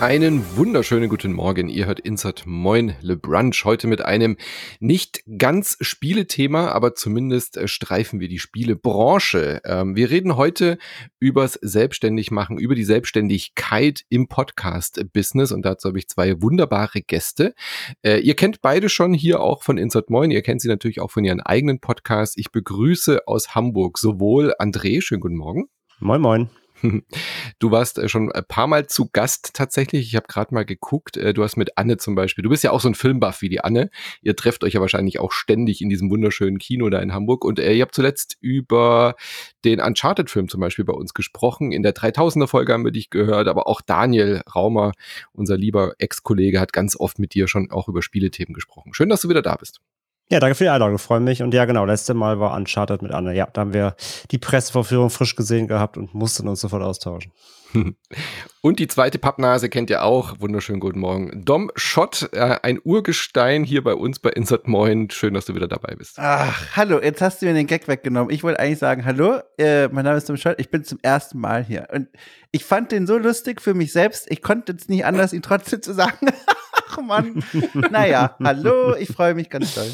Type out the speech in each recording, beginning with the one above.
Einen wunderschönen guten Morgen. Ihr hört Insert Moin Le Brunch heute mit einem nicht ganz Spielethema, aber zumindest äh, streifen wir die Spielebranche. Ähm, wir reden heute übers Selbstständigmachen, über die Selbstständigkeit im Podcast-Business und dazu habe ich zwei wunderbare Gäste. Äh, ihr kennt beide schon hier auch von Insert Moin. Ihr kennt sie natürlich auch von ihren eigenen Podcasts. Ich begrüße aus Hamburg sowohl André, schönen guten Morgen. Moin, moin. Du warst äh, schon ein paar Mal zu Gast tatsächlich. Ich habe gerade mal geguckt. Äh, du hast mit Anne zum Beispiel. Du bist ja auch so ein Filmbuff wie die Anne. Ihr trefft euch ja wahrscheinlich auch ständig in diesem wunderschönen Kino da in Hamburg. Und äh, ihr habt zuletzt über den Uncharted-Film zum Beispiel bei uns gesprochen. In der 3000er-Folge haben wir dich gehört. Aber auch Daniel Raumer, unser lieber Ex-Kollege, hat ganz oft mit dir schon auch über Spielethemen gesprochen. Schön, dass du wieder da bist. Ja, danke für die Einladung, freue mich. Und ja, genau, letzte Mal war Uncharted mit Anne. Ja, da haben wir die Pressevorführung frisch gesehen gehabt und mussten uns sofort austauschen. Und die zweite Pappnase kennt ihr auch. Wunderschönen guten Morgen. Dom Schott, äh, ein Urgestein hier bei uns bei Insert Moin. Schön, dass du wieder dabei bist. Ach, hallo, jetzt hast du mir den Gag weggenommen. Ich wollte eigentlich sagen, hallo, äh, mein Name ist Dom Schott, ich bin zum ersten Mal hier. Und ich fand den so lustig für mich selbst, ich konnte jetzt nicht anders, ihn trotzdem zu sagen. Ach Mann. naja, hallo, ich freue mich ganz doll.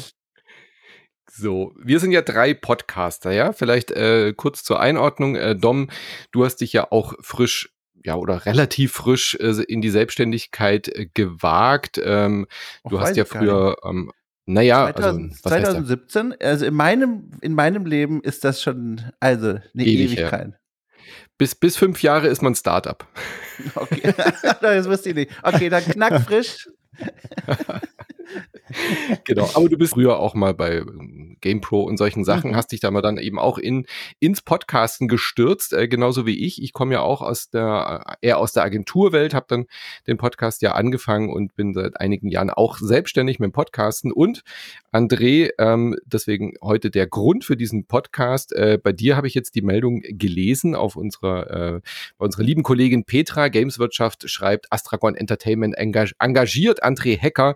So, wir sind ja drei Podcaster, ja. Vielleicht äh, kurz zur Einordnung. Äh, Dom, du hast dich ja auch frisch ja, oder relativ frisch äh, in die Selbstständigkeit äh, gewagt. Ähm, du hast ja früher, ähm, naja, 2000, also, 2017, also in meinem, in meinem Leben ist das schon, also eine Ewig, Ewigkeit. Ja. Bis, bis fünf Jahre ist man Startup. Okay, das wusste ich nicht. Okay, dann knackfrisch. genau, aber du bist früher auch mal bei ähm, GamePro und solchen Sachen, mhm. hast dich da mal dann eben auch in, ins Podcasten gestürzt, äh, genauso wie ich. Ich komme ja auch aus der, äh, eher aus der Agenturwelt, habe dann den Podcast ja angefangen und bin seit einigen Jahren auch selbstständig mit dem Podcasten. Und André, ähm, deswegen heute der Grund für diesen Podcast. Äh, bei dir habe ich jetzt die Meldung gelesen auf unserer, äh, bei unserer lieben Kollegin Petra, Gameswirtschaft schreibt, Astragon Entertainment engagiert André Hecker,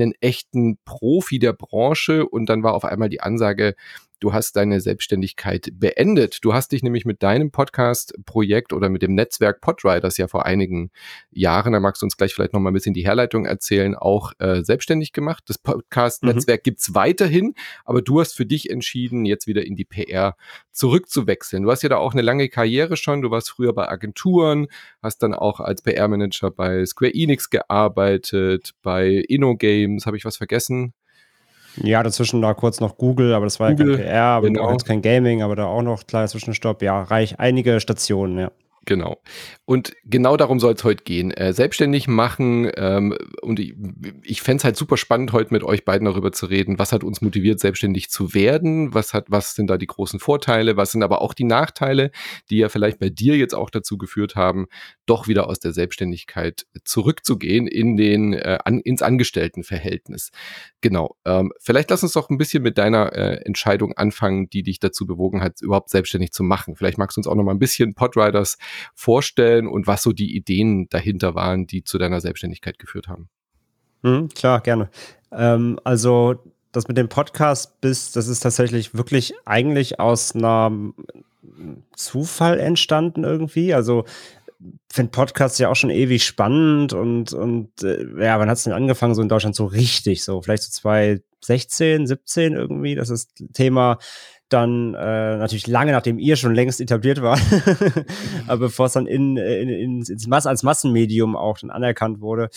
einen echten Profi der Branche und dann war auf einmal die Ansage, du hast deine Selbstständigkeit beendet. Du hast dich nämlich mit deinem Podcast-Projekt oder mit dem Netzwerk Podriders ja vor einigen Jahren, da magst du uns gleich vielleicht noch mal ein bisschen die Herleitung erzählen, auch äh, selbstständig gemacht. Das Podcast-Netzwerk mhm. gibt's weiterhin, aber du hast für dich entschieden, jetzt wieder in die PR zurückzuwechseln. Du hast ja da auch eine lange Karriere schon. Du warst früher bei Agenturen, hast dann auch als PR-Manager bei Square Enix gearbeitet, bei InnoGames. Habe ich was vergessen? Ja, dazwischen da kurz noch Google, aber das war Google, ja kein PR, aber genau. auch jetzt kein Gaming, aber da auch noch kleiner Zwischenstopp. Ja, reich einige Stationen, ja. Genau. Und genau darum soll es heute gehen. Äh, selbstständig machen. Ähm, und ich, ich fände es halt super spannend, heute mit euch beiden darüber zu reden. Was hat uns motiviert, selbstständig zu werden? Was hat, was sind da die großen Vorteile? Was sind aber auch die Nachteile, die ja vielleicht bei dir jetzt auch dazu geführt haben, doch wieder aus der Selbstständigkeit zurückzugehen in den, äh, an, ins Angestelltenverhältnis. Genau. Ähm, vielleicht lass uns doch ein bisschen mit deiner äh, Entscheidung anfangen, die dich dazu bewogen hat, überhaupt selbstständig zu machen. Vielleicht magst du uns auch noch mal ein bisschen Podriders vorstellen und was so die Ideen dahinter waren, die zu deiner Selbstständigkeit geführt haben. Mhm, klar, gerne. Ähm, also das mit dem Podcast bis, das ist tatsächlich wirklich eigentlich aus einem Zufall entstanden irgendwie. Also finde Podcasts ja auch schon ewig spannend und, und äh, ja, wann hat es denn angefangen, so in Deutschland so richtig, so vielleicht so 2016, 17 irgendwie, das ist Thema dann äh, natürlich lange nachdem ihr schon längst etabliert war, aber bevor es dann in, in, in, ins Mass als Massenmedium auch dann anerkannt wurde,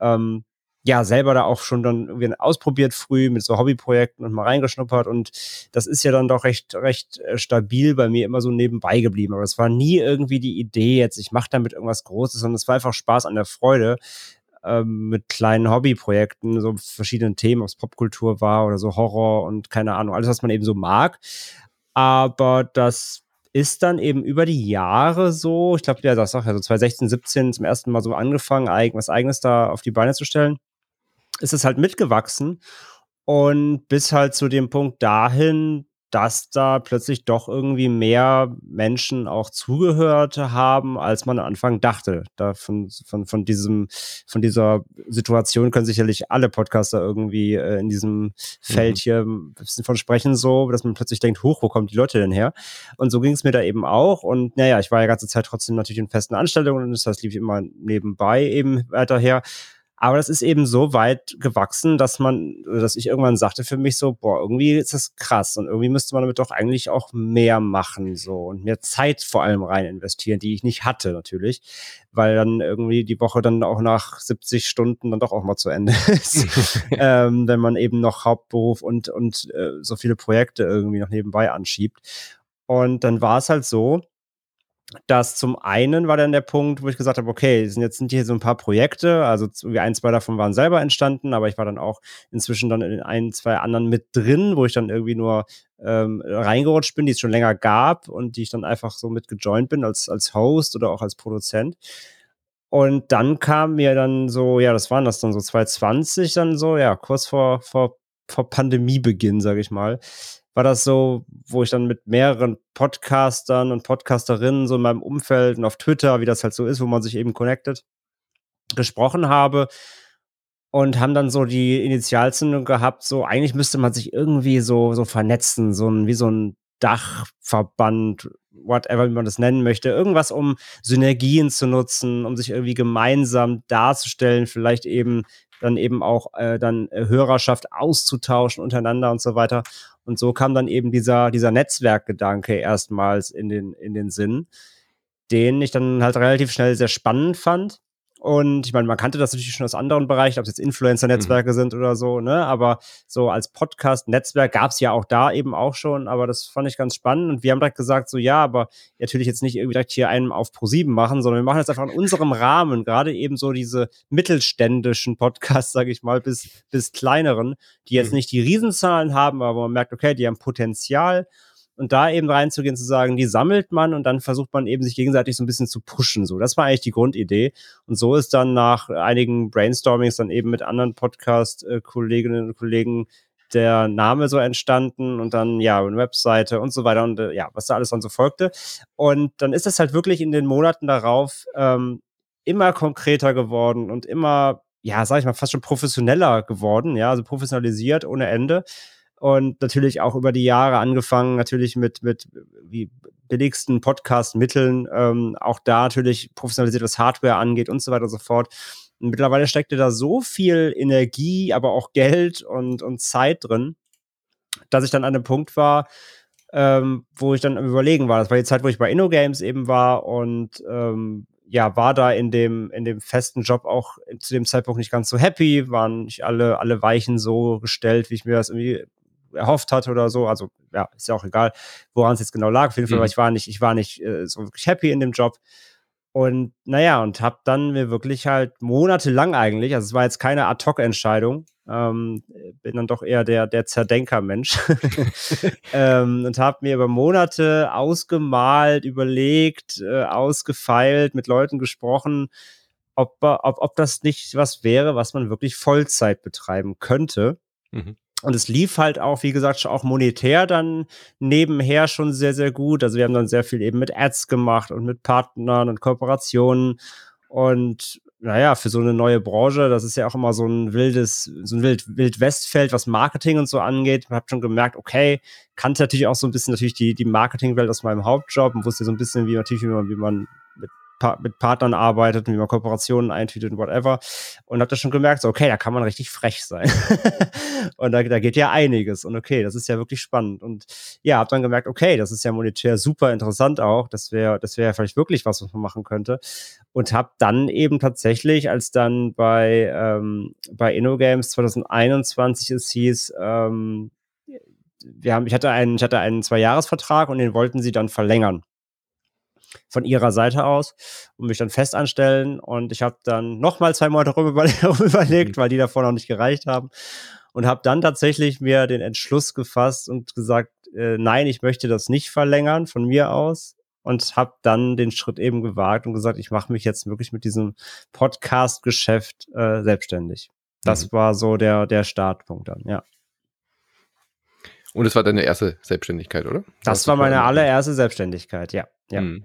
ähm, ja, selber da auch schon dann irgendwie ausprobiert früh mit so Hobbyprojekten und mal reingeschnuppert und das ist ja dann doch recht, recht äh, stabil bei mir immer so nebenbei geblieben. Aber es war nie irgendwie die Idee jetzt, ich mache damit irgendwas Großes, sondern es war einfach Spaß an der Freude ähm, mit kleinen Hobbyprojekten, so verschiedenen Themen, ob es Popkultur war oder so Horror und keine Ahnung, alles, was man eben so mag. Aber das ist dann eben über die Jahre so, ich glaube, ja, das sagt ja so 2016, 17 zum ersten Mal so angefangen, was eigenes da auf die Beine zu stellen, ist es halt mitgewachsen und bis halt zu dem Punkt dahin, dass da plötzlich doch irgendwie mehr Menschen auch zugehört haben, als man am Anfang dachte. Da von, von, von diesem, von dieser Situation können sicherlich alle Podcaster irgendwie äh, in diesem Feld mhm. hier ein bisschen von sprechen, so, dass man plötzlich denkt, hoch, wo kommen die Leute denn her? Und so ging es mir da eben auch. Und naja, ich war ja ganze Zeit trotzdem natürlich in festen Anstellungen und das heißt, lief immer nebenbei eben weiter her. Aber das ist eben so weit gewachsen, dass man, dass ich irgendwann sagte für mich so, boah, irgendwie ist das krass und irgendwie müsste man damit doch eigentlich auch mehr machen, so und mehr Zeit vor allem rein investieren, die ich nicht hatte natürlich, weil dann irgendwie die Woche dann auch nach 70 Stunden dann doch auch mal zu Ende ist, ähm, wenn man eben noch Hauptberuf und, und äh, so viele Projekte irgendwie noch nebenbei anschiebt. Und dann war es halt so, dass zum einen war dann der Punkt, wo ich gesagt habe, okay, sind jetzt sind hier so ein paar Projekte, also ein, zwei davon waren selber entstanden, aber ich war dann auch inzwischen dann in ein, zwei anderen mit drin, wo ich dann irgendwie nur ähm, reingerutscht bin, die es schon länger gab und die ich dann einfach so mit gejoint bin als, als Host oder auch als Produzent. Und dann kam mir dann so, ja, das waren das dann so 2020 dann so, ja, kurz vor, vor, vor Pandemiebeginn, sage ich mal, war das so, wo ich dann mit mehreren Podcastern und Podcasterinnen so in meinem Umfeld und auf Twitter, wie das halt so ist, wo man sich eben connectet, gesprochen habe und haben dann so die Initialzündung gehabt, so eigentlich müsste man sich irgendwie so, so vernetzen, so ein, wie so ein Dachverband, whatever, wie man das nennen möchte, irgendwas, um Synergien zu nutzen, um sich irgendwie gemeinsam darzustellen, vielleicht eben dann eben auch äh, dann äh, Hörerschaft auszutauschen untereinander und so weiter. Und so kam dann eben dieser, dieser Netzwerkgedanke erstmals in den, in den Sinn, den ich dann halt relativ schnell sehr spannend fand. Und ich meine, man kannte das natürlich schon aus anderen Bereichen, ob es jetzt Influencer-Netzwerke mhm. sind oder so, ne? Aber so als Podcast-Netzwerk gab es ja auch da eben auch schon, aber das fand ich ganz spannend. Und wir haben direkt gesagt, so ja, aber natürlich jetzt nicht irgendwie direkt hier einen auf Pro7 machen, sondern wir machen jetzt einfach in unserem Rahmen, gerade eben so diese mittelständischen Podcasts, sage ich mal, bis, bis kleineren, die jetzt mhm. nicht die Riesenzahlen haben, aber man merkt, okay, die haben Potenzial und da eben reinzugehen, zu sagen, die sammelt man und dann versucht man eben sich gegenseitig so ein bisschen zu pushen. So, das war eigentlich die Grundidee. Und so ist dann nach einigen Brainstormings dann eben mit anderen Podcast-Kolleginnen und Kollegen der Name so entstanden und dann ja eine Webseite und so weiter und äh, ja was da alles dann so folgte und dann ist es halt wirklich in den Monaten darauf ähm, immer konkreter geworden und immer ja sag ich mal fast schon professioneller geworden ja also professionalisiert ohne Ende und natürlich auch über die Jahre angefangen, natürlich mit, mit wie billigsten Podcast-Mitteln, ähm, auch da natürlich professionalisiert, was Hardware angeht und so weiter und so fort. Und mittlerweile steckte da so viel Energie, aber auch Geld und, und Zeit drin, dass ich dann an einem Punkt war, ähm, wo ich dann am Überlegen war. Das war die Zeit, wo ich bei InnoGames eben war und ähm, ja, war da in dem, in dem festen Job auch zu dem Zeitpunkt nicht ganz so happy, waren nicht alle, alle Weichen so gestellt, wie ich mir das irgendwie erhofft hatte oder so. Also ja, ist ja auch egal, woran es jetzt genau lag. Auf jeden Fall, mhm. weil ich war nicht, ich war nicht äh, so wirklich happy in dem Job. Und naja, und habe dann mir wirklich halt monatelang eigentlich, also es war jetzt keine Ad-Hoc-Entscheidung, ähm, bin dann doch eher der, der Zerdenker-Mensch ähm, und habe mir über Monate ausgemalt, überlegt, äh, ausgefeilt, mit Leuten gesprochen, ob, ob, ob das nicht was wäre, was man wirklich Vollzeit betreiben könnte. Mhm. Und es lief halt auch, wie gesagt, auch monetär dann nebenher schon sehr, sehr gut. Also wir haben dann sehr viel eben mit Ads gemacht und mit Partnern und Kooperationen. Und naja, für so eine neue Branche, das ist ja auch immer so ein wildes, so ein Wild, Wildwestfeld, was Marketing und so angeht. Man hat schon gemerkt, okay, kannte natürlich auch so ein bisschen natürlich die, die Marketingwelt aus meinem Hauptjob und wusste so ein bisschen, wie natürlich, wie man, wie man mit mit Partnern arbeitet, wie man Kooperationen eintütet und whatever. Und habe da schon gemerkt, so, okay, da kann man richtig frech sein. und da, da geht ja einiges. Und okay, das ist ja wirklich spannend. Und ja, habe dann gemerkt, okay, das ist ja monetär super interessant auch. Das wäre das wäre vielleicht wirklich was, was man machen könnte. Und habe dann eben tatsächlich, als dann bei, ähm, bei InnoGames 2021 es hieß, ähm, wir haben, ich hatte einen, ich hatte einen Zwei-Jahres-Vertrag und den wollten sie dann verlängern von ihrer Seite aus und mich dann festanstellen. Und ich habe dann nochmal zwei Monate darüber überlegt, mhm. weil die davor noch nicht gereicht haben. Und habe dann tatsächlich mir den Entschluss gefasst und gesagt, äh, nein, ich möchte das nicht verlängern von mir aus. Und habe dann den Schritt eben gewagt und gesagt, ich mache mich jetzt wirklich mit diesem Podcast-Geschäft äh, selbstständig. Das mhm. war so der, der Startpunkt dann, ja. Und es war deine erste Selbstständigkeit, oder? Das war meine allererste Selbstständigkeit, ja. ja. Mhm.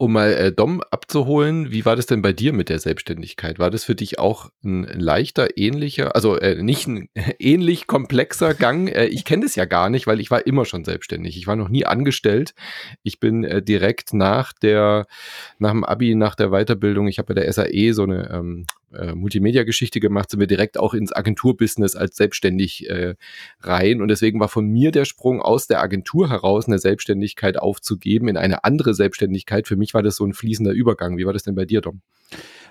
Um mal äh, Dom abzuholen, wie war das denn bei dir mit der Selbstständigkeit? War das für dich auch ein leichter, ähnlicher, also äh, nicht ein ähnlich komplexer Gang? Äh, ich kenne das ja gar nicht, weil ich war immer schon selbstständig. Ich war noch nie angestellt. Ich bin äh, direkt nach der, nach dem Abi, nach der Weiterbildung, ich habe bei der SAE so eine ähm, äh, Multimedia-Geschichte gemacht, sind wir direkt auch ins Agenturbusiness als selbstständig äh, rein. Und deswegen war von mir der Sprung aus der Agentur heraus eine Selbstständigkeit aufzugeben in eine andere Selbstständigkeit. Für mich war das so ein fließender Übergang. Wie war das denn bei dir, Dom?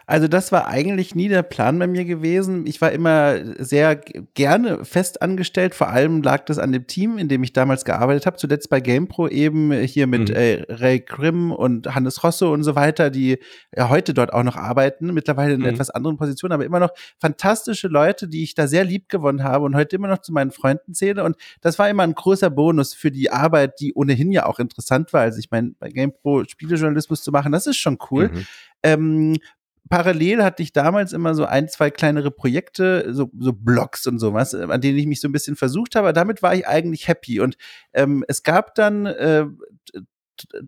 Also das war eigentlich nie der Plan bei mir gewesen. Ich war immer sehr gerne fest angestellt. Vor allem lag das an dem Team, in dem ich damals gearbeitet habe. Zuletzt bei GamePro eben hier mit mhm. äh, Ray Grimm und Hannes Rosso und so weiter, die ja heute dort auch noch arbeiten. Mittlerweile in mhm. etwas anderen Positionen, aber immer noch fantastische Leute, die ich da sehr lieb gewonnen habe und heute immer noch zu meinen Freunden zähle. Und das war immer ein großer Bonus für die Arbeit, die ohnehin ja auch interessant war. Also ich meine, bei GamePro Spielejournalismus zu machen, das ist schon cool. Mhm. Ähm, parallel hatte ich damals immer so ein, zwei kleinere Projekte, so, so Blogs und sowas, äh, an denen ich mich so ein bisschen versucht habe. damit war ich eigentlich happy. Und ähm, es gab dann äh,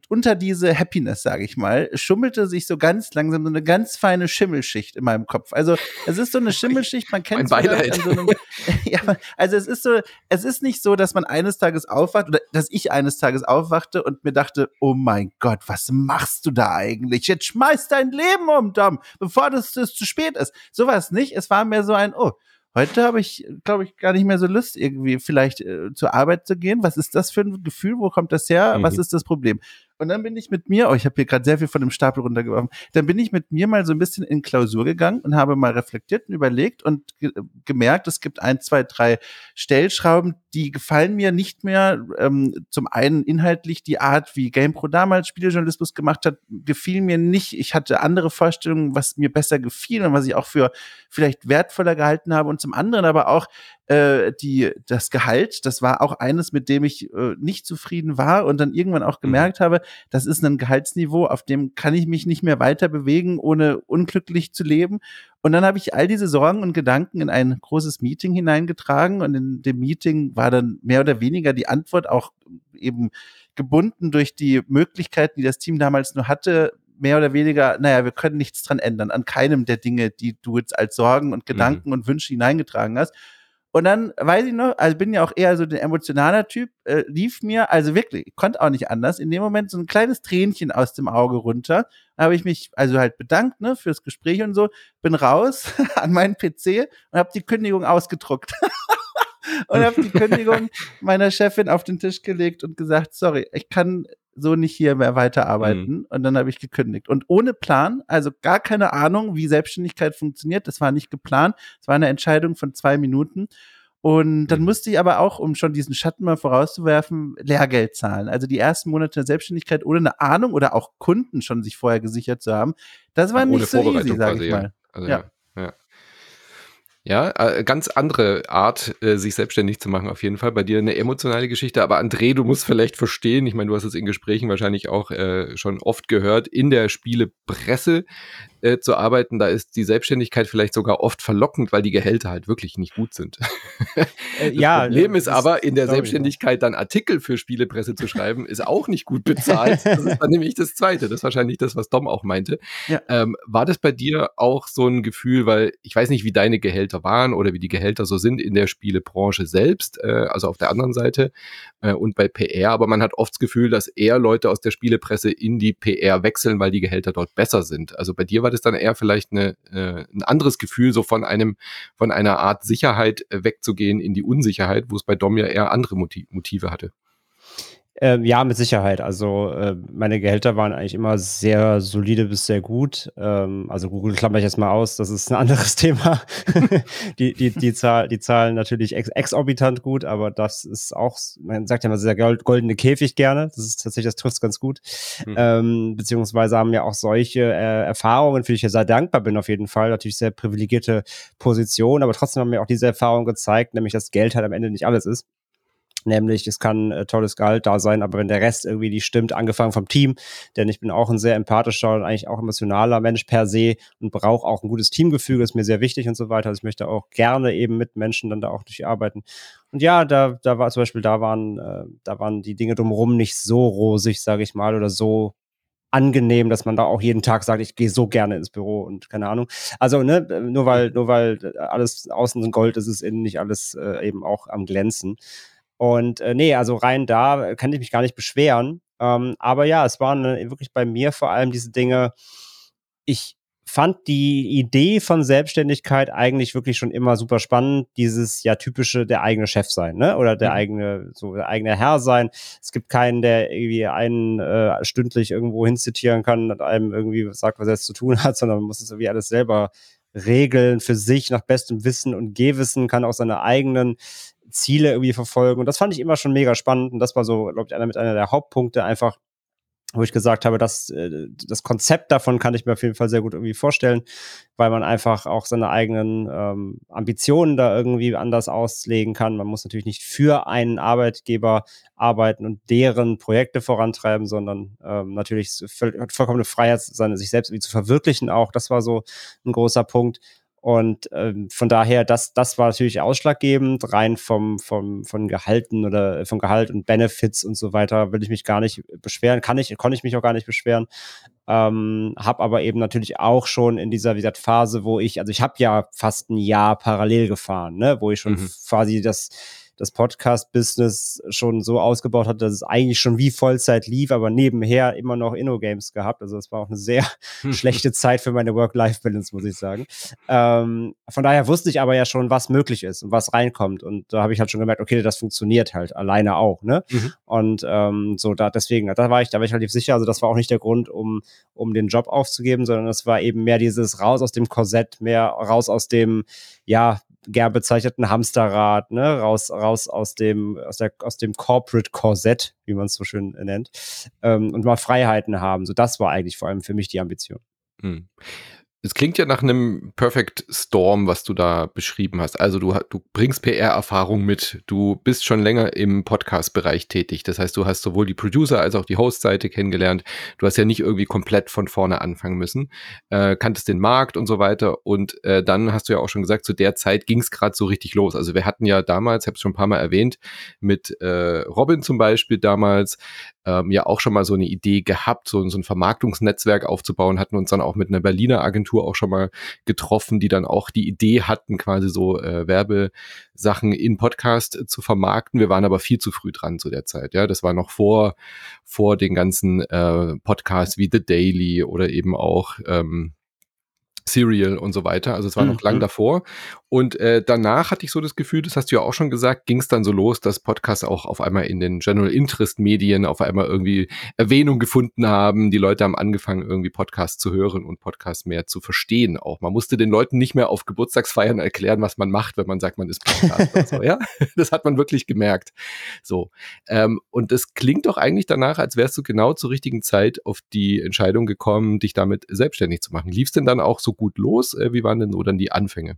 unter diese Happiness, sage ich mal, schummelte sich so ganz langsam so eine ganz feine Schimmelschicht in meinem Kopf. Also es ist so eine Schimmelschicht, man kennt es so einem, ja, also es ist so, es ist nicht so, dass man eines Tages aufwacht oder dass ich eines Tages aufwachte und mir dachte, oh mein Gott, was machst du da eigentlich? Jetzt schmeiß dein Leben um, Dom, bevor das, das zu spät ist. Sowas nicht. Es war mehr so ein, oh, Heute habe ich, glaube ich, gar nicht mehr so Lust, irgendwie vielleicht äh, zur Arbeit zu gehen. Was ist das für ein Gefühl? Wo kommt das her? Mhm. Was ist das Problem? Und dann bin ich mit mir, oh, ich habe hier gerade sehr viel von dem Stapel runtergeworfen, dann bin ich mit mir mal so ein bisschen in Klausur gegangen und habe mal reflektiert und überlegt und ge gemerkt, es gibt ein, zwei, drei Stellschrauben, die gefallen mir nicht mehr. Ähm, zum einen inhaltlich die Art, wie GamePro damals Spielejournalismus gemacht hat, gefiel mir nicht. Ich hatte andere Vorstellungen, was mir besser gefiel und was ich auch für vielleicht wertvoller gehalten habe. Und zum anderen aber auch äh, die, das Gehalt, das war auch eines, mit dem ich äh, nicht zufrieden war und dann irgendwann auch mhm. gemerkt habe, das ist ein Gehaltsniveau, auf dem kann ich mich nicht mehr weiter bewegen, ohne unglücklich zu leben. Und dann habe ich all diese Sorgen und Gedanken in ein großes Meeting hineingetragen und in dem Meeting war dann mehr oder weniger die Antwort auch eben gebunden durch die Möglichkeiten, die das Team damals nur hatte, mehr oder weniger, naja, wir können nichts dran ändern, an keinem der Dinge, die du jetzt als Sorgen und mhm. Gedanken mhm. und Wünsche hineingetragen hast. Und dann weiß ich noch, also bin ja auch eher so der emotionaler Typ, äh, lief mir, also wirklich, ich konnte auch nicht anders, in dem Moment so ein kleines Tränchen aus dem Auge runter. Da habe ich mich also halt bedankt, ne, fürs Gespräch und so, bin raus an meinen PC und habe die Kündigung ausgedruckt. und habe die Kündigung meiner Chefin auf den Tisch gelegt und gesagt, sorry, ich kann so nicht hier mehr weiterarbeiten. Mhm. Und dann habe ich gekündigt. Und ohne Plan, also gar keine Ahnung, wie Selbstständigkeit funktioniert. Das war nicht geplant. Es war eine Entscheidung von zwei Minuten. Und dann mhm. musste ich aber auch, um schon diesen Schatten mal vorauszuwerfen, Lehrgeld zahlen. Also die ersten Monate der Selbstständigkeit ohne eine Ahnung oder auch Kunden schon sich vorher gesichert zu haben. Das war ja, nicht so easy, sage ich mal. Also, ja. ja. Ja, äh, ganz andere Art, äh, sich selbstständig zu machen, auf jeden Fall. Bei dir eine emotionale Geschichte. Aber André, du musst vielleicht verstehen, ich meine, du hast es in Gesprächen wahrscheinlich auch äh, schon oft gehört, in der Spielepresse äh, zu arbeiten, da ist die Selbstständigkeit vielleicht sogar oft verlockend, weil die Gehälter halt wirklich nicht gut sind. Äh, ja, Problem ist aber, in der Selbstständigkeit dann Artikel für Spielepresse zu schreiben, ist auch nicht gut bezahlt. Das ist dann nämlich das Zweite. Das ist wahrscheinlich das, was Dom auch meinte. Ja. Ähm, war das bei dir auch so ein Gefühl, weil ich weiß nicht, wie deine Gehälter waren oder wie die Gehälter so sind in der Spielebranche selbst, äh, also auf der anderen Seite äh, und bei PR, aber man hat oft das Gefühl, dass eher Leute aus der Spielepresse in die PR wechseln, weil die Gehälter dort besser sind. Also bei dir war das dann eher vielleicht eine, äh, ein anderes Gefühl, so von einem, von einer Art Sicherheit äh, wegzugehen in die Unsicherheit, wo es bei Dom ja eher andere Motive hatte. Ähm, ja, mit Sicherheit. Also äh, meine Gehälter waren eigentlich immer sehr solide bis sehr gut. Ähm, also Google klammer ich jetzt mal aus, das ist ein anderes Thema. die, die, die, Zahl, die zahlen natürlich ex exorbitant gut, aber das ist auch, man sagt ja mal sehr goldene Käfig gerne. Das ist tatsächlich, das trifft ganz gut. Mhm. Ähm, beziehungsweise haben ja auch solche äh, Erfahrungen, für die ich ja sehr dankbar bin, auf jeden Fall. Natürlich sehr privilegierte Position, aber trotzdem haben mir auch diese Erfahrung gezeigt, nämlich dass Geld halt am Ende nicht alles ist. Nämlich, es kann äh, tolles Gehalt da sein, aber wenn der Rest irgendwie nicht stimmt, angefangen vom Team, denn ich bin auch ein sehr empathischer und eigentlich auch emotionaler Mensch per se und brauche auch ein gutes Teamgefüge, ist mir sehr wichtig und so weiter. Also ich möchte auch gerne eben mit Menschen dann da auch durcharbeiten. Und ja, da, da war zum Beispiel, da waren, äh, da waren die Dinge drumherum nicht so rosig, sage ich mal, oder so angenehm, dass man da auch jeden Tag sagt, ich gehe so gerne ins Büro und keine Ahnung. Also, ne, nur weil, nur weil alles außen Gold ist, ist innen nicht alles äh, eben auch am Glänzen. Und äh, nee, also rein da kann ich mich gar nicht beschweren. Ähm, aber ja, es waren äh, wirklich bei mir vor allem diese Dinge, ich fand die Idee von Selbstständigkeit eigentlich wirklich schon immer super spannend. Dieses ja typische der eigene Chef sein, ne? Oder der mhm. eigene, so der eigene Herr sein. Es gibt keinen, der irgendwie einen äh, stündlich irgendwo hinzitieren kann und einem irgendwie sagt, was er jetzt zu tun hat, sondern man muss es irgendwie alles selber regeln für sich nach bestem Wissen und Gehwissen, kann auch seine eigenen Ziele irgendwie verfolgen. Und das fand ich immer schon mega spannend. Und das war so, glaube ich, einer mit einer der Hauptpunkte einfach, wo ich gesagt habe, dass äh, das Konzept davon kann ich mir auf jeden Fall sehr gut irgendwie vorstellen, weil man einfach auch seine eigenen ähm, Ambitionen da irgendwie anders auslegen kann. Man muss natürlich nicht für einen Arbeitgeber arbeiten und deren Projekte vorantreiben, sondern ähm, natürlich voll, vollkommene Freiheit, seine, sich selbst irgendwie zu verwirklichen auch. Das war so ein großer Punkt. Und ähm, von daher, das, das war natürlich ausschlaggebend, rein vom, vom, von Gehalten oder vom Gehalt und Benefits und so weiter, will ich mich gar nicht beschweren, kann ich, konnte ich mich auch gar nicht beschweren. Ähm, hab aber eben natürlich auch schon in dieser, wie gesagt, Phase, wo ich, also ich habe ja fast ein Jahr parallel gefahren, ne, wo ich schon mhm. quasi das das Podcast-Business schon so ausgebaut hat, dass es eigentlich schon wie Vollzeit lief, aber nebenher immer noch Inno-Games gehabt. Also das war auch eine sehr schlechte Zeit für meine Work-Life-Balance, muss ich sagen. Ähm, von daher wusste ich aber ja schon, was möglich ist und was reinkommt. Und da habe ich halt schon gemerkt, okay, das funktioniert halt alleine auch. Ne? Mhm. Und ähm, so da deswegen, da war ich, da war ich relativ sicher. Also das war auch nicht der Grund, um, um den Job aufzugeben, sondern es war eben mehr dieses raus aus dem Korsett, mehr raus aus dem, ja, gern bezeichneten Hamsterrad, ne, raus, raus aus dem, aus der, aus dem Corporate Korsett, wie man es so schön nennt, ähm, und mal Freiheiten haben. So, das war eigentlich vor allem für mich die Ambition. Hm. Es klingt ja nach einem Perfect Storm, was du da beschrieben hast. Also du, du bringst PR-Erfahrung mit. Du bist schon länger im Podcast-Bereich tätig. Das heißt, du hast sowohl die Producer als auch die Host-Seite kennengelernt. Du hast ja nicht irgendwie komplett von vorne anfangen müssen. Äh, kanntest den Markt und so weiter. Und äh, dann hast du ja auch schon gesagt, zu der Zeit ging es gerade so richtig los. Also wir hatten ja damals, ich habe es schon ein paar Mal erwähnt, mit äh, Robin zum Beispiel damals ähm, ja auch schon mal so eine Idee gehabt, so, so ein Vermarktungsnetzwerk aufzubauen, hatten uns dann auch mit einer Berliner Agentur auch schon mal getroffen, die dann auch die Idee hatten, quasi so äh, Werbesachen in Podcast zu vermarkten. Wir waren aber viel zu früh dran zu der Zeit. Ja, das war noch vor, vor den ganzen äh, Podcasts wie The Daily oder eben auch ähm, Serial und so weiter. Also es war mhm. noch lang mhm. davor. Und äh, danach hatte ich so das Gefühl, das hast du ja auch schon gesagt, ging es dann so los, dass Podcasts auch auf einmal in den General Interest Medien auf einmal irgendwie Erwähnung gefunden haben. Die Leute haben angefangen, irgendwie Podcasts zu hören und Podcasts mehr zu verstehen auch. Man musste den Leuten nicht mehr auf Geburtstagsfeiern erklären, was man macht, wenn man sagt, man ist Podcast. so, ja, das hat man wirklich gemerkt. So. Ähm, und das klingt doch eigentlich danach, als wärst du genau zur richtigen Zeit auf die Entscheidung gekommen, dich damit selbstständig zu machen. Lief es denn dann auch so gut los? Äh, wie waren denn so dann die Anfänge?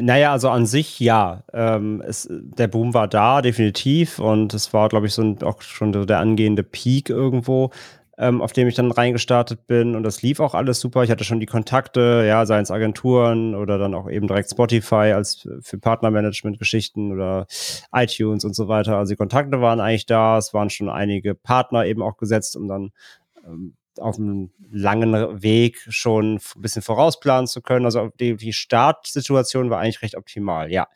Naja, also an sich ja. Ähm, es, der Boom war da, definitiv. Und es war, glaube ich, so ein, auch schon so der angehende Peak irgendwo, ähm, auf dem ich dann reingestartet bin. Und das lief auch alles super. Ich hatte schon die Kontakte, ja, seien es Agenturen oder dann auch eben direkt Spotify als für Partnermanagement-Geschichten oder iTunes und so weiter. Also die Kontakte waren eigentlich da. Es waren schon einige Partner eben auch gesetzt, um dann ähm, auf einem langen Weg schon ein bisschen vorausplanen zu können. Also die, die Startsituation war eigentlich recht optimal, ja.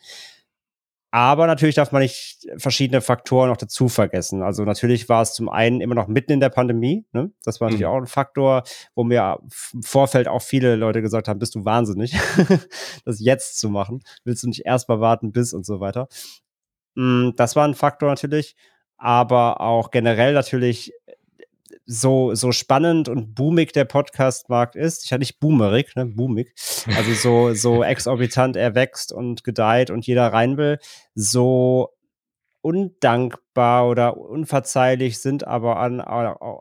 Aber natürlich darf man nicht verschiedene Faktoren noch dazu vergessen. Also natürlich war es zum einen immer noch mitten in der Pandemie. Ne? Das war natürlich mhm. auch ein Faktor, wo mir im Vorfeld auch viele Leute gesagt haben, bist du wahnsinnig, das jetzt zu machen. Willst du nicht erst mal warten bis und so weiter. Mm, das war ein Faktor natürlich. Aber auch generell natürlich so, so spannend und boomig der Podcast-Markt ist, ich hatte nicht boomerig, ne, boomig, also so, so exorbitant er wächst und gedeiht und jeder rein will, so undankbar oder unverzeihlich sind aber an,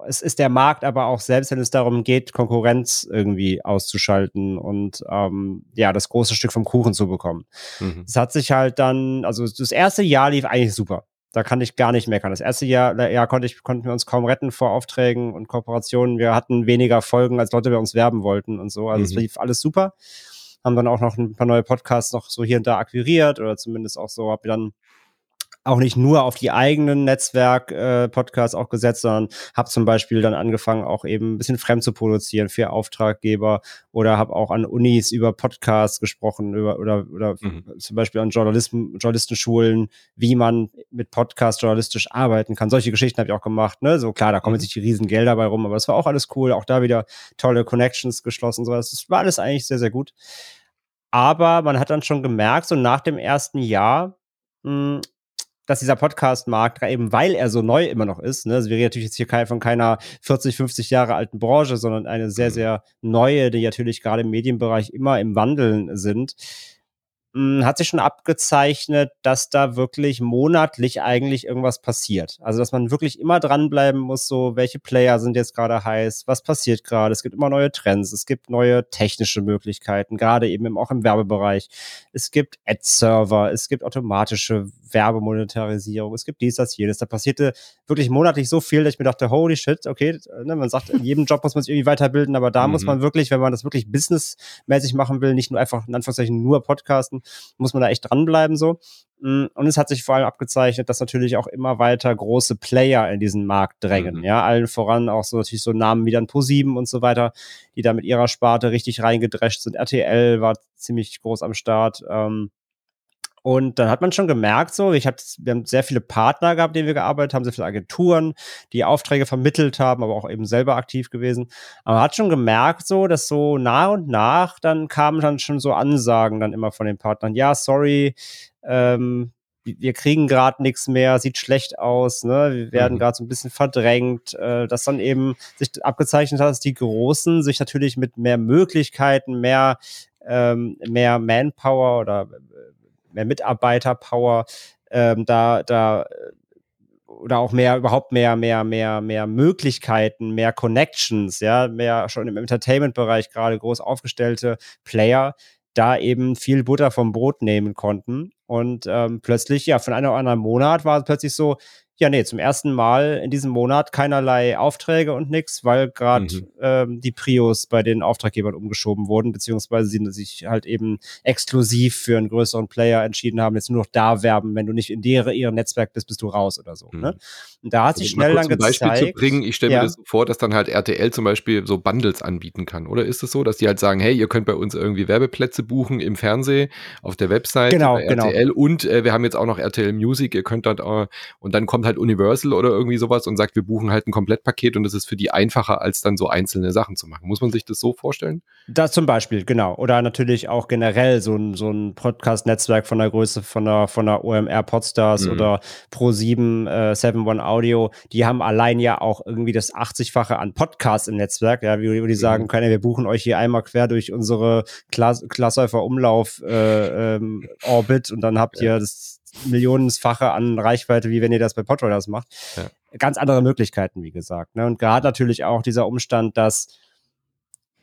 es ist der Markt aber auch selbst, wenn es darum geht, Konkurrenz irgendwie auszuschalten und ähm, ja, das große Stück vom Kuchen zu bekommen. Mhm. Es hat sich halt dann, also das erste Jahr lief eigentlich super. Da kann ich gar nicht meckern. Das erste Jahr, ja, konnte ich, konnten wir uns kaum retten vor Aufträgen und Kooperationen. Wir hatten weniger Folgen, als Leute bei uns werben wollten und so. Also mhm. es lief alles super. Haben dann auch noch ein paar neue Podcasts noch so hier und da akquiriert oder zumindest auch so, hab dann auch nicht nur auf die eigenen Netzwerk-Podcasts äh, auch gesetzt, sondern habe zum Beispiel dann angefangen, auch eben ein bisschen fremd zu produzieren für Auftraggeber oder habe auch an Unis über Podcasts gesprochen über, oder, oder mhm. zum Beispiel an Journalisten, Journalistenschulen, wie man mit Podcasts journalistisch arbeiten kann. Solche Geschichten habe ich auch gemacht. Ne? So klar, da kommen mhm. sich die riesen Gelder bei rum, aber es war auch alles cool. Auch da wieder tolle Connections geschlossen. So, das war alles eigentlich sehr, sehr gut. Aber man hat dann schon gemerkt, so nach dem ersten Jahr, mh, hm, dass dieser Podcast-Markt, eben weil er so neu immer noch ist, ne, also wir reden natürlich jetzt hier von keiner 40, 50 Jahre alten Branche, sondern eine sehr, mhm. sehr neue, die natürlich gerade im Medienbereich immer im Wandeln sind, hat sich schon abgezeichnet, dass da wirklich monatlich eigentlich irgendwas passiert. Also, dass man wirklich immer dranbleiben muss, so, welche Player sind jetzt gerade heiß, was passiert gerade. Es gibt immer neue Trends, es gibt neue technische Möglichkeiten, gerade eben auch im Werbebereich. Es gibt Ad-Server, es gibt automatische Werbemonetarisierung, es gibt dies, das, jenes. Da passierte wirklich monatlich so viel, dass ich mir dachte, holy shit, okay, ne, man sagt, in jedem Job muss man sich irgendwie weiterbilden, aber da mhm. muss man wirklich, wenn man das wirklich businessmäßig machen will, nicht nur einfach in Anführungszeichen nur podcasten, muss man da echt dranbleiben so. Mm, und es hat sich vor allem abgezeichnet, dass natürlich auch immer weiter große Player in diesen Markt drängen. Mhm. Ja, allen voran auch so natürlich so Namen wie dann Pro7 und so weiter, die da mit ihrer Sparte richtig reingedrescht sind. RTL war ziemlich groß am Start. Ähm, und dann hat man schon gemerkt, so, ich hab, wir haben sehr viele Partner gehabt, denen wir gearbeitet haben, sehr viele Agenturen, die Aufträge vermittelt haben, aber auch eben selber aktiv gewesen. Aber man hat schon gemerkt, so, dass so nach und nach dann kamen dann schon so Ansagen dann immer von den Partnern, ja, sorry, ähm, wir kriegen gerade nichts mehr, sieht schlecht aus, ne? wir werden mhm. gerade so ein bisschen verdrängt, äh, dass dann eben sich abgezeichnet hat, dass die Großen sich natürlich mit mehr Möglichkeiten, mehr, ähm, mehr Manpower oder mehr Mitarbeiterpower, ähm, da, da oder auch mehr, überhaupt mehr, mehr, mehr, mehr Möglichkeiten, mehr Connections, ja, mehr schon im Entertainment-Bereich gerade groß aufgestellte Player, da eben viel Butter vom Brot nehmen konnten. Und ähm, plötzlich, ja, von einem oder anderen Monat war es plötzlich so, ja, nee, zum ersten Mal in diesem Monat keinerlei Aufträge und nichts, weil gerade mhm. ähm, die Prios bei den Auftraggebern umgeschoben wurden, beziehungsweise sie sich halt eben exklusiv für einen größeren Player entschieden haben, jetzt nur noch da werben, wenn du nicht in deren, ihrem Netzwerk bist, bist du raus oder so. Ne? Mhm. Ne? Und da hat sich also schnell dann gezeigt. Beispiel zu bringen, ich stelle ja. mir das so vor, dass dann halt RTL zum Beispiel so Bundles anbieten kann. Oder ist es so, dass die halt sagen, hey, ihr könnt bei uns irgendwie Werbeplätze buchen im Fernsehen, auf der Website genau, RTL genau. und äh, wir haben jetzt auch noch RTL Music, ihr könnt dort äh, und dann kommt halt Universal oder irgendwie sowas und sagt, wir buchen halt ein Komplettpaket und das ist für die einfacher, als dann so einzelne Sachen zu machen. Muss man sich das so vorstellen? Das zum Beispiel, genau. Oder natürlich auch generell so ein, so ein Podcast-Netzwerk von der Größe von der, von der OMR Podstars mhm. oder Pro7, äh, 7 One Audio, die haben allein ja auch irgendwie das 80-fache an Podcasts im Netzwerk, ja, wie, die sagen mhm. können, wir buchen euch hier einmal quer durch unsere Klassäufer Umlauf äh, ähm, Orbit und dann habt ja. ihr das Millionenfache an Reichweite, wie wenn ihr das bei Podrollers macht. Ja. Ganz andere Möglichkeiten, wie gesagt. Ne? Und gerade natürlich auch dieser Umstand, dass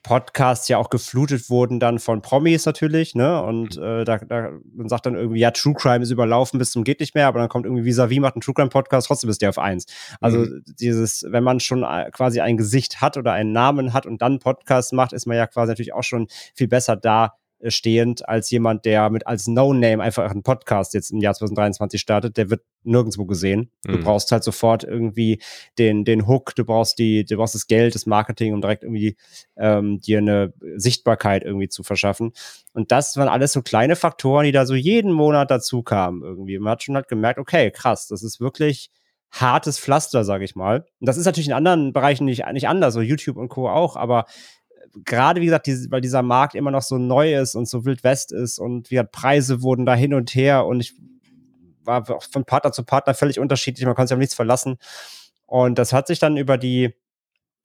Podcasts ja auch geflutet wurden dann von Promis natürlich, ne? Und mhm. äh, da, da man sagt dann irgendwie, ja, True Crime ist überlaufen bis zum geht nicht mehr, aber dann kommt irgendwie Vis-a-vis macht einen True Crime Podcast, trotzdem ist der auf eins. Also mhm. dieses, wenn man schon äh, quasi ein Gesicht hat oder einen Namen hat und dann Podcast macht, ist man ja quasi natürlich auch schon viel besser da, stehend als jemand, der mit als No-Name einfach einen Podcast jetzt im Jahr 2023 startet, der wird nirgendwo gesehen. Mhm. Du brauchst halt sofort irgendwie den, den Hook, du brauchst die, du brauchst das Geld, das Marketing, um direkt irgendwie ähm, dir eine Sichtbarkeit irgendwie zu verschaffen. Und das waren alles so kleine Faktoren, die da so jeden Monat dazu kamen irgendwie. Man hat schon halt gemerkt, okay, krass, das ist wirklich hartes Pflaster, sage ich mal. Und das ist natürlich in anderen Bereichen nicht, nicht anders, so YouTube und Co. auch, aber gerade wie gesagt, die, weil dieser Markt immer noch so neu ist und so Wild West ist und wie gesagt, Preise wurden da hin und her und ich war von Partner zu Partner völlig unterschiedlich, man konnte sich auf nichts verlassen. Und das hat sich dann über die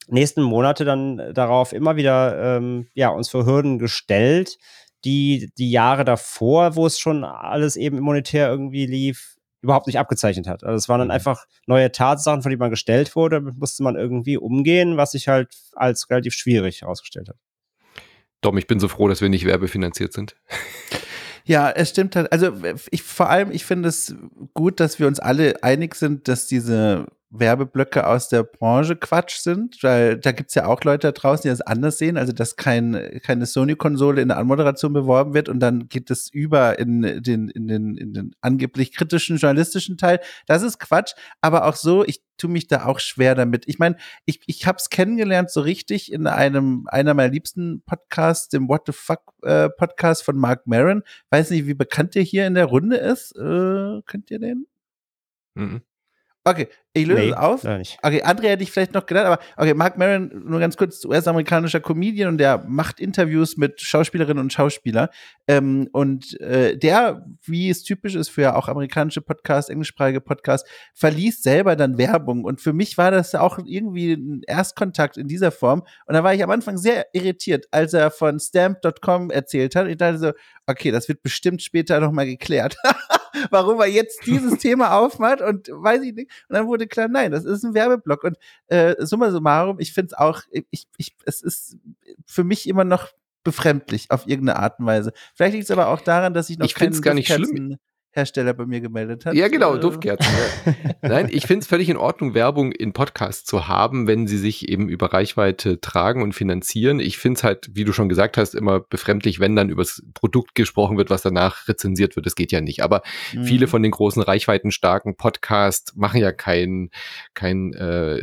nächsten Monate dann darauf immer wieder ähm, ja, uns für Hürden gestellt, die die Jahre davor, wo es schon alles eben monetär irgendwie lief, überhaupt nicht abgezeichnet hat. Also es waren dann mhm. einfach neue Tatsachen, von denen man gestellt wurde, damit musste man irgendwie umgehen, was sich halt als relativ schwierig herausgestellt hat. Dom, ich bin so froh, dass wir nicht werbefinanziert sind. Ja, es stimmt halt. Also ich vor allem, ich finde es gut, dass wir uns alle einig sind, dass diese Werbeblöcke aus der Branche Quatsch sind, weil da gibt's ja auch Leute da draußen, die das anders sehen, also dass kein, keine Sony-Konsole in der Anmoderation beworben wird und dann geht es über in den, in den, in den angeblich kritischen journalistischen Teil. Das ist Quatsch, aber auch so, ich tue mich da auch schwer damit. Ich meine, ich, ich habe es kennengelernt so richtig in einem einer meiner liebsten Podcasts, dem What the Fuck äh, Podcast von Mark Maron. Weiß nicht, wie bekannt der hier in der Runde ist. Äh, könnt ihr den? Mhm. Okay, ich löse nee, es auf. Okay, André hätte ich vielleicht noch gedacht, aber okay, Mark Maron, nur ganz kurz, US-amerikanischer Comedian und der macht Interviews mit Schauspielerinnen und Schauspielern. Ähm, und äh, der, wie es typisch ist für auch amerikanische Podcasts, englischsprachige Podcasts, verliest selber dann Werbung. Und für mich war das auch irgendwie ein Erstkontakt in dieser Form. Und da war ich am Anfang sehr irritiert, als er von stamp.com erzählt hat. Ich dachte so, okay, das wird bestimmt später nochmal geklärt. warum er jetzt dieses Thema aufmacht und weiß ich nicht. Und dann wurde klar, nein, das ist ein Werbeblock. Und äh, summa summarum, ich finde es auch, ich, ich, es ist für mich immer noch befremdlich auf irgendeine Art und Weise. Vielleicht liegt es aber auch daran, dass ich noch ich finde es gar nicht schlimm. Hersteller bei mir gemeldet hat. Ja, genau, äh, Duftkerzen. Ja. Nein, ich finde es völlig in Ordnung, Werbung in Podcasts zu haben, wenn sie sich eben über Reichweite tragen und finanzieren. Ich finde es halt, wie du schon gesagt hast, immer befremdlich, wenn dann über das Produkt gesprochen wird, was danach rezensiert wird. Das geht ja nicht. Aber mhm. viele von den großen reichweitenstarken Podcasts machen ja keinen kein, äh,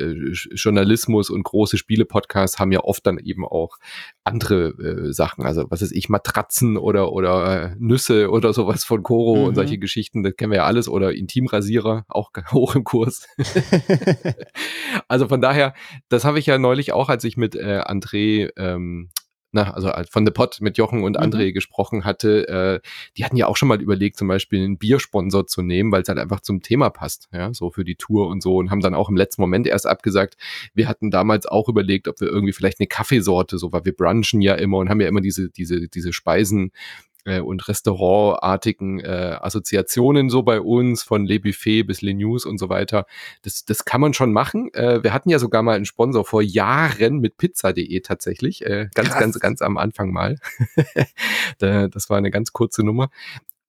Journalismus und große Spiele-Podcasts haben ja oft dann eben auch andere äh, Sachen. Also was ist ich, Matratzen oder, oder äh, Nüsse oder sowas von Koro mhm. und solche Geschichten, das kennen wir ja alles, oder Intimrasierer, auch hoch im Kurs. also von daher, das habe ich ja neulich auch, als ich mit äh, André ähm, na, also von The Pot mit Jochen und André mhm. gesprochen hatte, äh, die hatten ja auch schon mal überlegt, zum Beispiel einen Biersponsor zu nehmen, weil es halt einfach zum Thema passt, ja, so für die Tour und so und haben dann auch im letzten Moment erst abgesagt. Wir hatten damals auch überlegt, ob wir irgendwie vielleicht eine Kaffeesorte, so, weil wir brunchen ja immer und haben ja immer diese, diese, diese Speisen äh, und restaurantartigen äh, Assoziationen so bei uns, von Le Buffet bis Le News und so weiter. Das, das kann man schon machen. Äh, wir hatten ja sogar mal einen Sponsor vor Jahren mit pizza.de tatsächlich. Äh, ganz, Krass. ganz, ganz am Anfang mal. das war eine ganz kurze Nummer.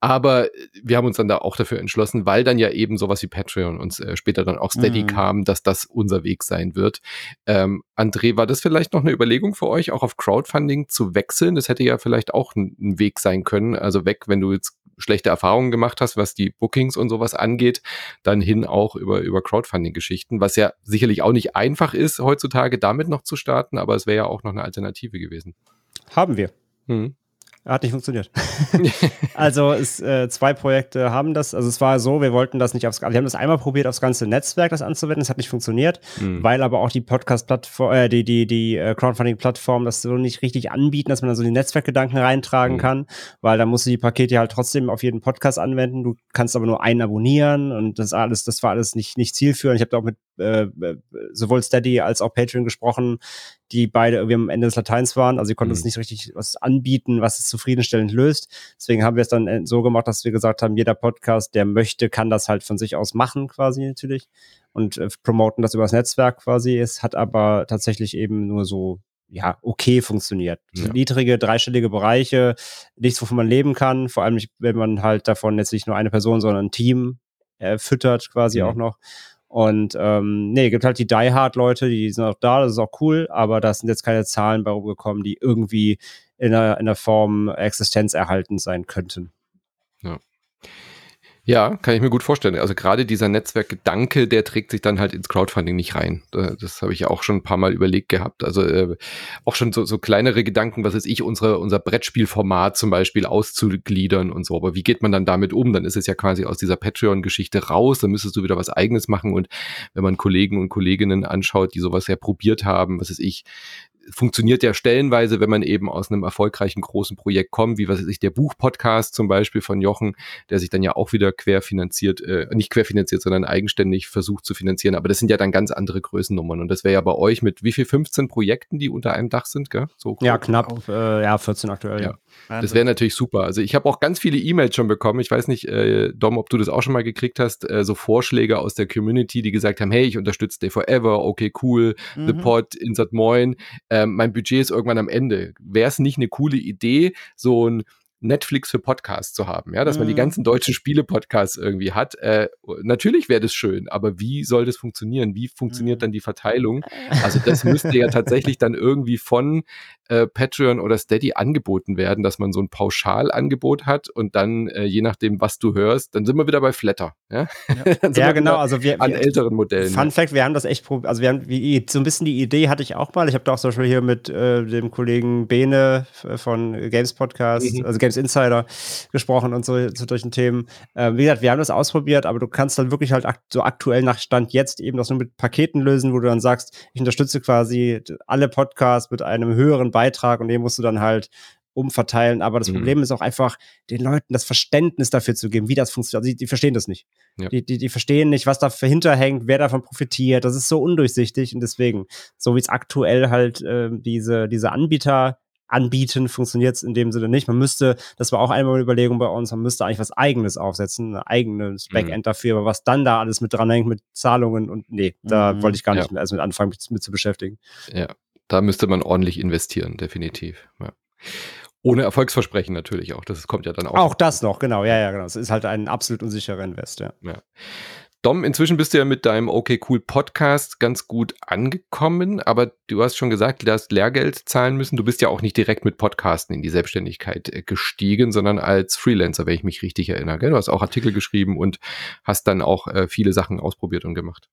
Aber wir haben uns dann da auch dafür entschlossen, weil dann ja eben sowas wie Patreon und äh, später dann auch Steady mhm. kam, dass das unser Weg sein wird. Ähm, André, war das vielleicht noch eine Überlegung für euch, auch auf Crowdfunding zu wechseln? Das hätte ja vielleicht auch ein, ein Weg sein können. Also weg, wenn du jetzt schlechte Erfahrungen gemacht hast, was die Bookings und sowas angeht, dann hin auch über, über Crowdfunding-Geschichten, was ja sicherlich auch nicht einfach ist, heutzutage damit noch zu starten, aber es wäre ja auch noch eine Alternative gewesen. Haben wir. Mhm. Hat nicht funktioniert. also es, äh, zwei Projekte haben das. Also es war so, wir wollten das nicht aufs, wir haben das einmal probiert, aufs ganze Netzwerk das anzuwenden. Es hat nicht funktioniert, mhm. weil aber auch die Podcast-Plattform, äh, die die die äh, Crowdfunding-Plattform das so nicht richtig anbieten, dass man dann so die Netzwerkgedanken reintragen mhm. kann, weil da musst du die Pakete halt trotzdem auf jeden Podcast anwenden. Du kannst aber nur einen abonnieren und das alles, das war alles nicht nicht zielführend. Ich habe da auch mit äh, äh, sowohl Steady als auch Patreon gesprochen, die beide irgendwie am Ende des Lateins waren. Also sie konnten mhm. uns nicht richtig was anbieten, was es zufriedenstellend löst. Deswegen haben wir es dann äh, so gemacht, dass wir gesagt haben, jeder Podcast, der möchte, kann das halt von sich aus machen, quasi natürlich. Und äh, promoten das über das Netzwerk quasi. Es hat aber tatsächlich eben nur so ja, okay funktioniert. Ja. Niedrige, dreistellige Bereiche, nichts, wovon man leben kann. Vor allem, wenn man halt davon jetzt nicht nur eine Person, sondern ein Team äh, füttert quasi ja. auch noch. Und ähm, nee, gibt halt die Die Hard Leute, die sind auch da, das ist auch cool, aber da sind jetzt keine Zahlen bei rumgekommen, die irgendwie in einer, in einer Form existenzerhaltend sein könnten. Ja. Ja, kann ich mir gut vorstellen. Also gerade dieser Netzwerkgedanke, der trägt sich dann halt ins Crowdfunding nicht rein. Das habe ich auch schon ein paar Mal überlegt gehabt. Also äh, auch schon so, so kleinere Gedanken, was ist ich, unsere, unser Brettspielformat zum Beispiel auszugliedern und so. Aber wie geht man dann damit um? Dann ist es ja quasi aus dieser Patreon-Geschichte raus. Dann müsstest du wieder was eigenes machen. Und wenn man Kollegen und Kolleginnen anschaut, die sowas ja probiert haben, was ist ich, funktioniert ja stellenweise, wenn man eben aus einem erfolgreichen großen Projekt kommt, wie was weiß ich, der Buchpodcast zum Beispiel von Jochen, der sich dann ja auch wieder querfinanziert, äh, nicht querfinanziert, sondern eigenständig versucht zu finanzieren. Aber das sind ja dann ganz andere Größennummern. Und das wäre ja bei euch mit wie viel 15 Projekten, die unter einem Dach sind, gell? So ja, knapp, äh, ja, 14 aktuell. Ja. Das wäre natürlich super. Also ich habe auch ganz viele E-Mails schon bekommen. Ich weiß nicht, äh, Dom, ob du das auch schon mal gekriegt hast, äh, so Vorschläge aus der Community, die gesagt haben, hey, ich unterstütze Day Forever, okay, cool, mhm. The Pod, Insert Moin. Ähm, mein Budget ist irgendwann am Ende. Wäre es nicht eine coole Idee, so ein Netflix für Podcasts zu haben, ja, dass man die mhm. ganzen deutschen Spiele-Podcasts irgendwie hat. Äh, natürlich wäre das schön, aber wie soll das funktionieren? Wie funktioniert mhm. dann die Verteilung? Also das müsste ja tatsächlich dann irgendwie von äh, Patreon oder Steady angeboten werden, dass man so ein Pauschalangebot hat und dann, äh, je nachdem, was du hörst, dann sind wir wieder bei Flatter. Ja, ja. ja genau. Also wir, an wir, älteren Modellen. Fun. Fact, wir haben das echt probiert. Also wir haben wie, so ein bisschen die Idee hatte ich auch mal. Ich habe da auch zum Beispiel hier mit äh, dem Kollegen Bene von Games Podcast, mhm. also Games Insider gesprochen und so zu solchen Themen. Äh, wie gesagt, wir haben das ausprobiert, aber du kannst dann wirklich halt akt so aktuell nach Stand jetzt eben das nur mit Paketen lösen, wo du dann sagst, ich unterstütze quasi alle Podcasts mit einem höheren Beitrag und den musst du dann halt umverteilen. Aber das mhm. Problem ist auch einfach, den Leuten das Verständnis dafür zu geben, wie das funktioniert. Also die, die verstehen das nicht. Ja. Die, die, die verstehen nicht, was dahinter hängt, wer davon profitiert. Das ist so undurchsichtig und deswegen, so wie es aktuell halt äh, diese, diese Anbieter anbieten, funktioniert es in dem Sinne nicht. Man müsste, das war auch einmal eine Überlegung bei uns, man müsste eigentlich was eigenes aufsetzen, ein eigenes mhm. Backend mhm. dafür, aber was dann da alles mit dran hängt, mit Zahlungen und nee, da mhm. wollte ich gar nicht ja. mehr erst mit anfangen, mit, mit, zu beschäftigen. Ja, da müsste man ordentlich investieren, definitiv. Ja. Ohne Erfolgsversprechen natürlich auch. Das kommt ja dann auch. Auch das noch, genau. Ja, ja, genau. Es ist halt ein absolut unsicherer Invest, ja. ja. Dom, inzwischen bist du ja mit deinem Okay Cool Podcast ganz gut angekommen, aber du hast schon gesagt, du hast Lehrgeld zahlen müssen. Du bist ja auch nicht direkt mit Podcasten in die Selbstständigkeit äh, gestiegen, sondern als Freelancer, wenn ich mich richtig erinnere. Gell? Du hast auch Artikel geschrieben und hast dann auch äh, viele Sachen ausprobiert und gemacht.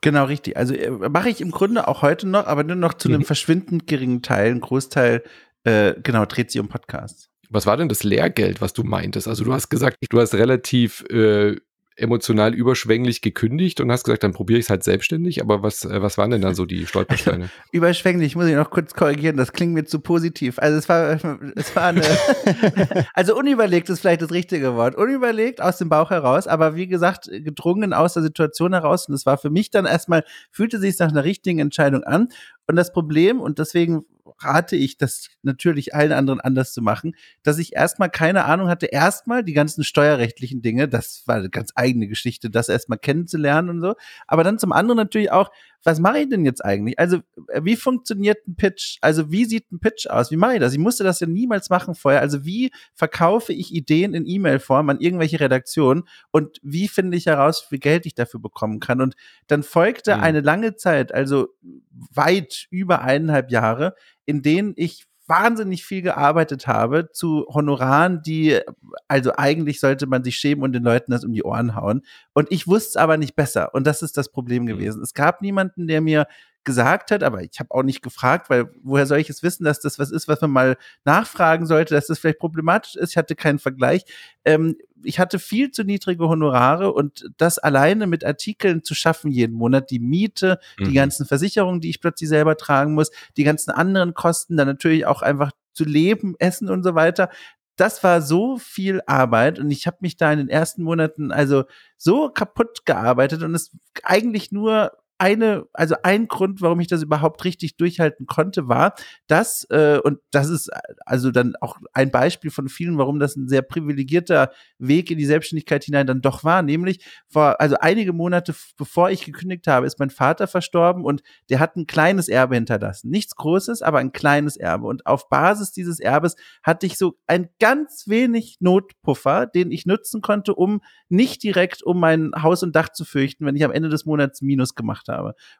Genau, richtig. Also äh, mache ich im Grunde auch heute noch, aber nur noch zu einem mhm. verschwindend geringen Teil. Ein Großteil, äh, genau, dreht sich um Podcasts. Was war denn das Lehrgeld, was du meintest? Also du hast gesagt, du hast relativ äh, emotional überschwänglich gekündigt und hast gesagt, dann probiere ich es halt selbstständig. Aber was, äh, was waren denn dann so die Stolpersteine? überschwänglich, muss ich noch kurz korrigieren, das klingt mir zu positiv. Also es war, es war eine, also unüberlegt ist vielleicht das richtige Wort. Unüberlegt aus dem Bauch heraus, aber wie gesagt, gedrungen aus der Situation heraus. Und es war für mich dann erstmal, fühlte sich nach einer richtigen Entscheidung an. Und das Problem, und deswegen rate ich, das natürlich allen anderen anders zu machen, dass ich erstmal keine Ahnung hatte, erstmal die ganzen steuerrechtlichen Dinge, das war eine ganz eigene Geschichte, das erstmal kennenzulernen und so, aber dann zum anderen natürlich auch, was mache ich denn jetzt eigentlich? Also, äh, wie funktioniert ein Pitch? Also, wie sieht ein Pitch aus? Wie mache ich das? Ich musste das ja niemals machen vorher. Also, wie verkaufe ich Ideen in E-Mail-Form an irgendwelche Redaktionen und wie finde ich heraus, wie viel Geld ich dafür bekommen kann? Und dann folgte mhm. eine lange Zeit, also weit über eineinhalb Jahre, in denen ich wahnsinnig viel gearbeitet habe zu Honoraren, die, also eigentlich sollte man sich schämen und den Leuten das um die Ohren hauen. Und ich wusste es aber nicht besser. Und das ist das Problem mhm. gewesen. Es gab niemanden, der mir gesagt hat, aber ich habe auch nicht gefragt, weil woher soll ich es wissen, dass das was ist, was man mal nachfragen sollte, dass das vielleicht problematisch ist. Ich hatte keinen Vergleich. Ähm, ich hatte viel zu niedrige Honorare und das alleine mit Artikeln zu schaffen jeden Monat, die Miete, mhm. die ganzen Versicherungen, die ich plötzlich selber tragen muss, die ganzen anderen Kosten, dann natürlich auch einfach zu leben, essen und so weiter das war so viel Arbeit und ich habe mich da in den ersten Monaten also so kaputt gearbeitet und es eigentlich nur eine, also ein Grund, warum ich das überhaupt richtig durchhalten konnte, war, dass, äh, und das ist also dann auch ein Beispiel von vielen, warum das ein sehr privilegierter Weg in die Selbstständigkeit hinein dann doch war, nämlich vor, also einige Monate bevor ich gekündigt habe, ist mein Vater verstorben und der hat ein kleines Erbe hinterlassen. Nichts Großes, aber ein kleines Erbe. Und auf Basis dieses Erbes hatte ich so ein ganz wenig Notpuffer, den ich nutzen konnte, um nicht direkt um mein Haus und Dach zu fürchten, wenn ich am Ende des Monats Minus gemacht habe.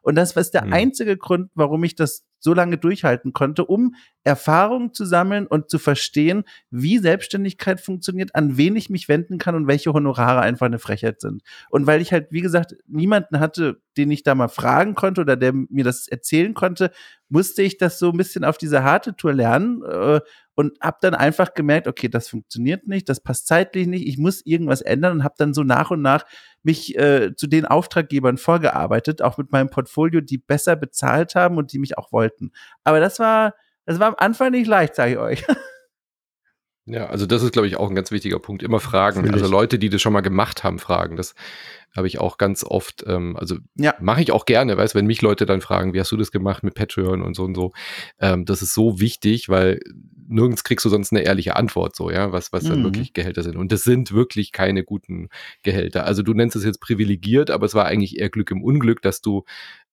Und das war der mhm. einzige Grund, warum ich das so lange durchhalten konnte, um Erfahrungen zu sammeln und zu verstehen, wie Selbstständigkeit funktioniert, an wen ich mich wenden kann und welche Honorare einfach eine Frechheit sind. Und weil ich halt, wie gesagt, niemanden hatte, den ich da mal fragen konnte oder der mir das erzählen konnte, musste ich das so ein bisschen auf diese harte Tour lernen äh, und habe dann einfach gemerkt, okay, das funktioniert nicht, das passt zeitlich nicht, ich muss irgendwas ändern und habe dann so nach und nach mich äh, zu den Auftraggebern vorgearbeitet, auch mit meinem Portfolio, die besser bezahlt haben und die mich auch wollten. Aber das war, das war am Anfang nicht leicht, sage ich euch. Ja, also das ist, glaube ich, auch ein ganz wichtiger Punkt. Immer fragen. Also Natürlich. Also Leute, die das schon mal gemacht haben, fragen. Das habe ich auch ganz oft, ähm, also Ja. mache ich auch gerne, weißt wenn mich Leute dann fragen, wie hast du das gemacht mit Patreon und so und so. Ähm, das ist so wichtig, weil nirgends kriegst du sonst eine ehrliche Antwort, so, ja, was, was dann Mhm. wirklich Gehälter sind. Und das sind wirklich keine guten Gehälter. Also du nennst es jetzt privilegiert, aber es war eigentlich eher Glück im Unglück, dass du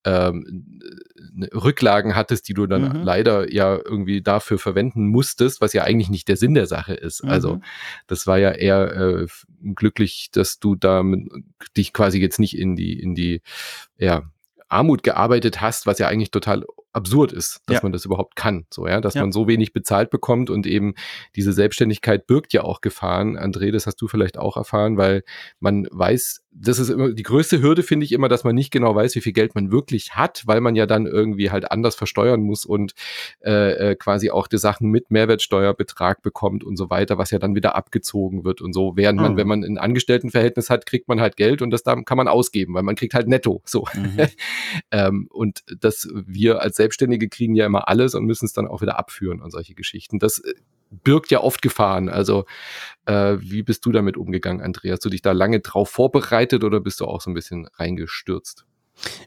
ähm, ne- Rücklagen hattest, die du dann Mhm. leider ja irgendwie dafür verwenden musstest, was ja eigentlich nicht der Sinn der Sache ist. Also Mhm. das war ja eher äh, glücklich, dass du damit dich quasi jetzt nicht in die in die ja Armut gearbeitet hast, was ja eigentlich total absurd ist, dass Ja. man das überhaupt kann, so ja, dass Ja. man so wenig bezahlt bekommt und eben diese Selbstständigkeit birgt ja auch Gefahren. André, das hast du vielleicht auch erfahren, weil man weiß, das ist immer die größte Hürde, finde ich immer, dass man nicht genau weiß, wie viel Geld man wirklich hat, weil man ja dann irgendwie halt anders versteuern muss und äh, äh, quasi auch die Sachen mit Mehrwertsteuerbetrag bekommt und so weiter, was ja dann wieder abgezogen wird und so. Während man, Mhm. wenn man ein Angestelltenverhältnis hat, kriegt man halt Geld und das da kann man ausgeben, weil man kriegt halt netto. So. Mhm. ähm, und dass wir als Selbstständige kriegen ja immer alles und müssen es dann auch wieder abführen und solche Geschichten. Das äh, birgt ja oft Gefahren. Also äh, wie bist du damit umgegangen, Andreas? Hast du dich da lange drauf vorbereitet oder bist du auch so ein bisschen reingestürzt?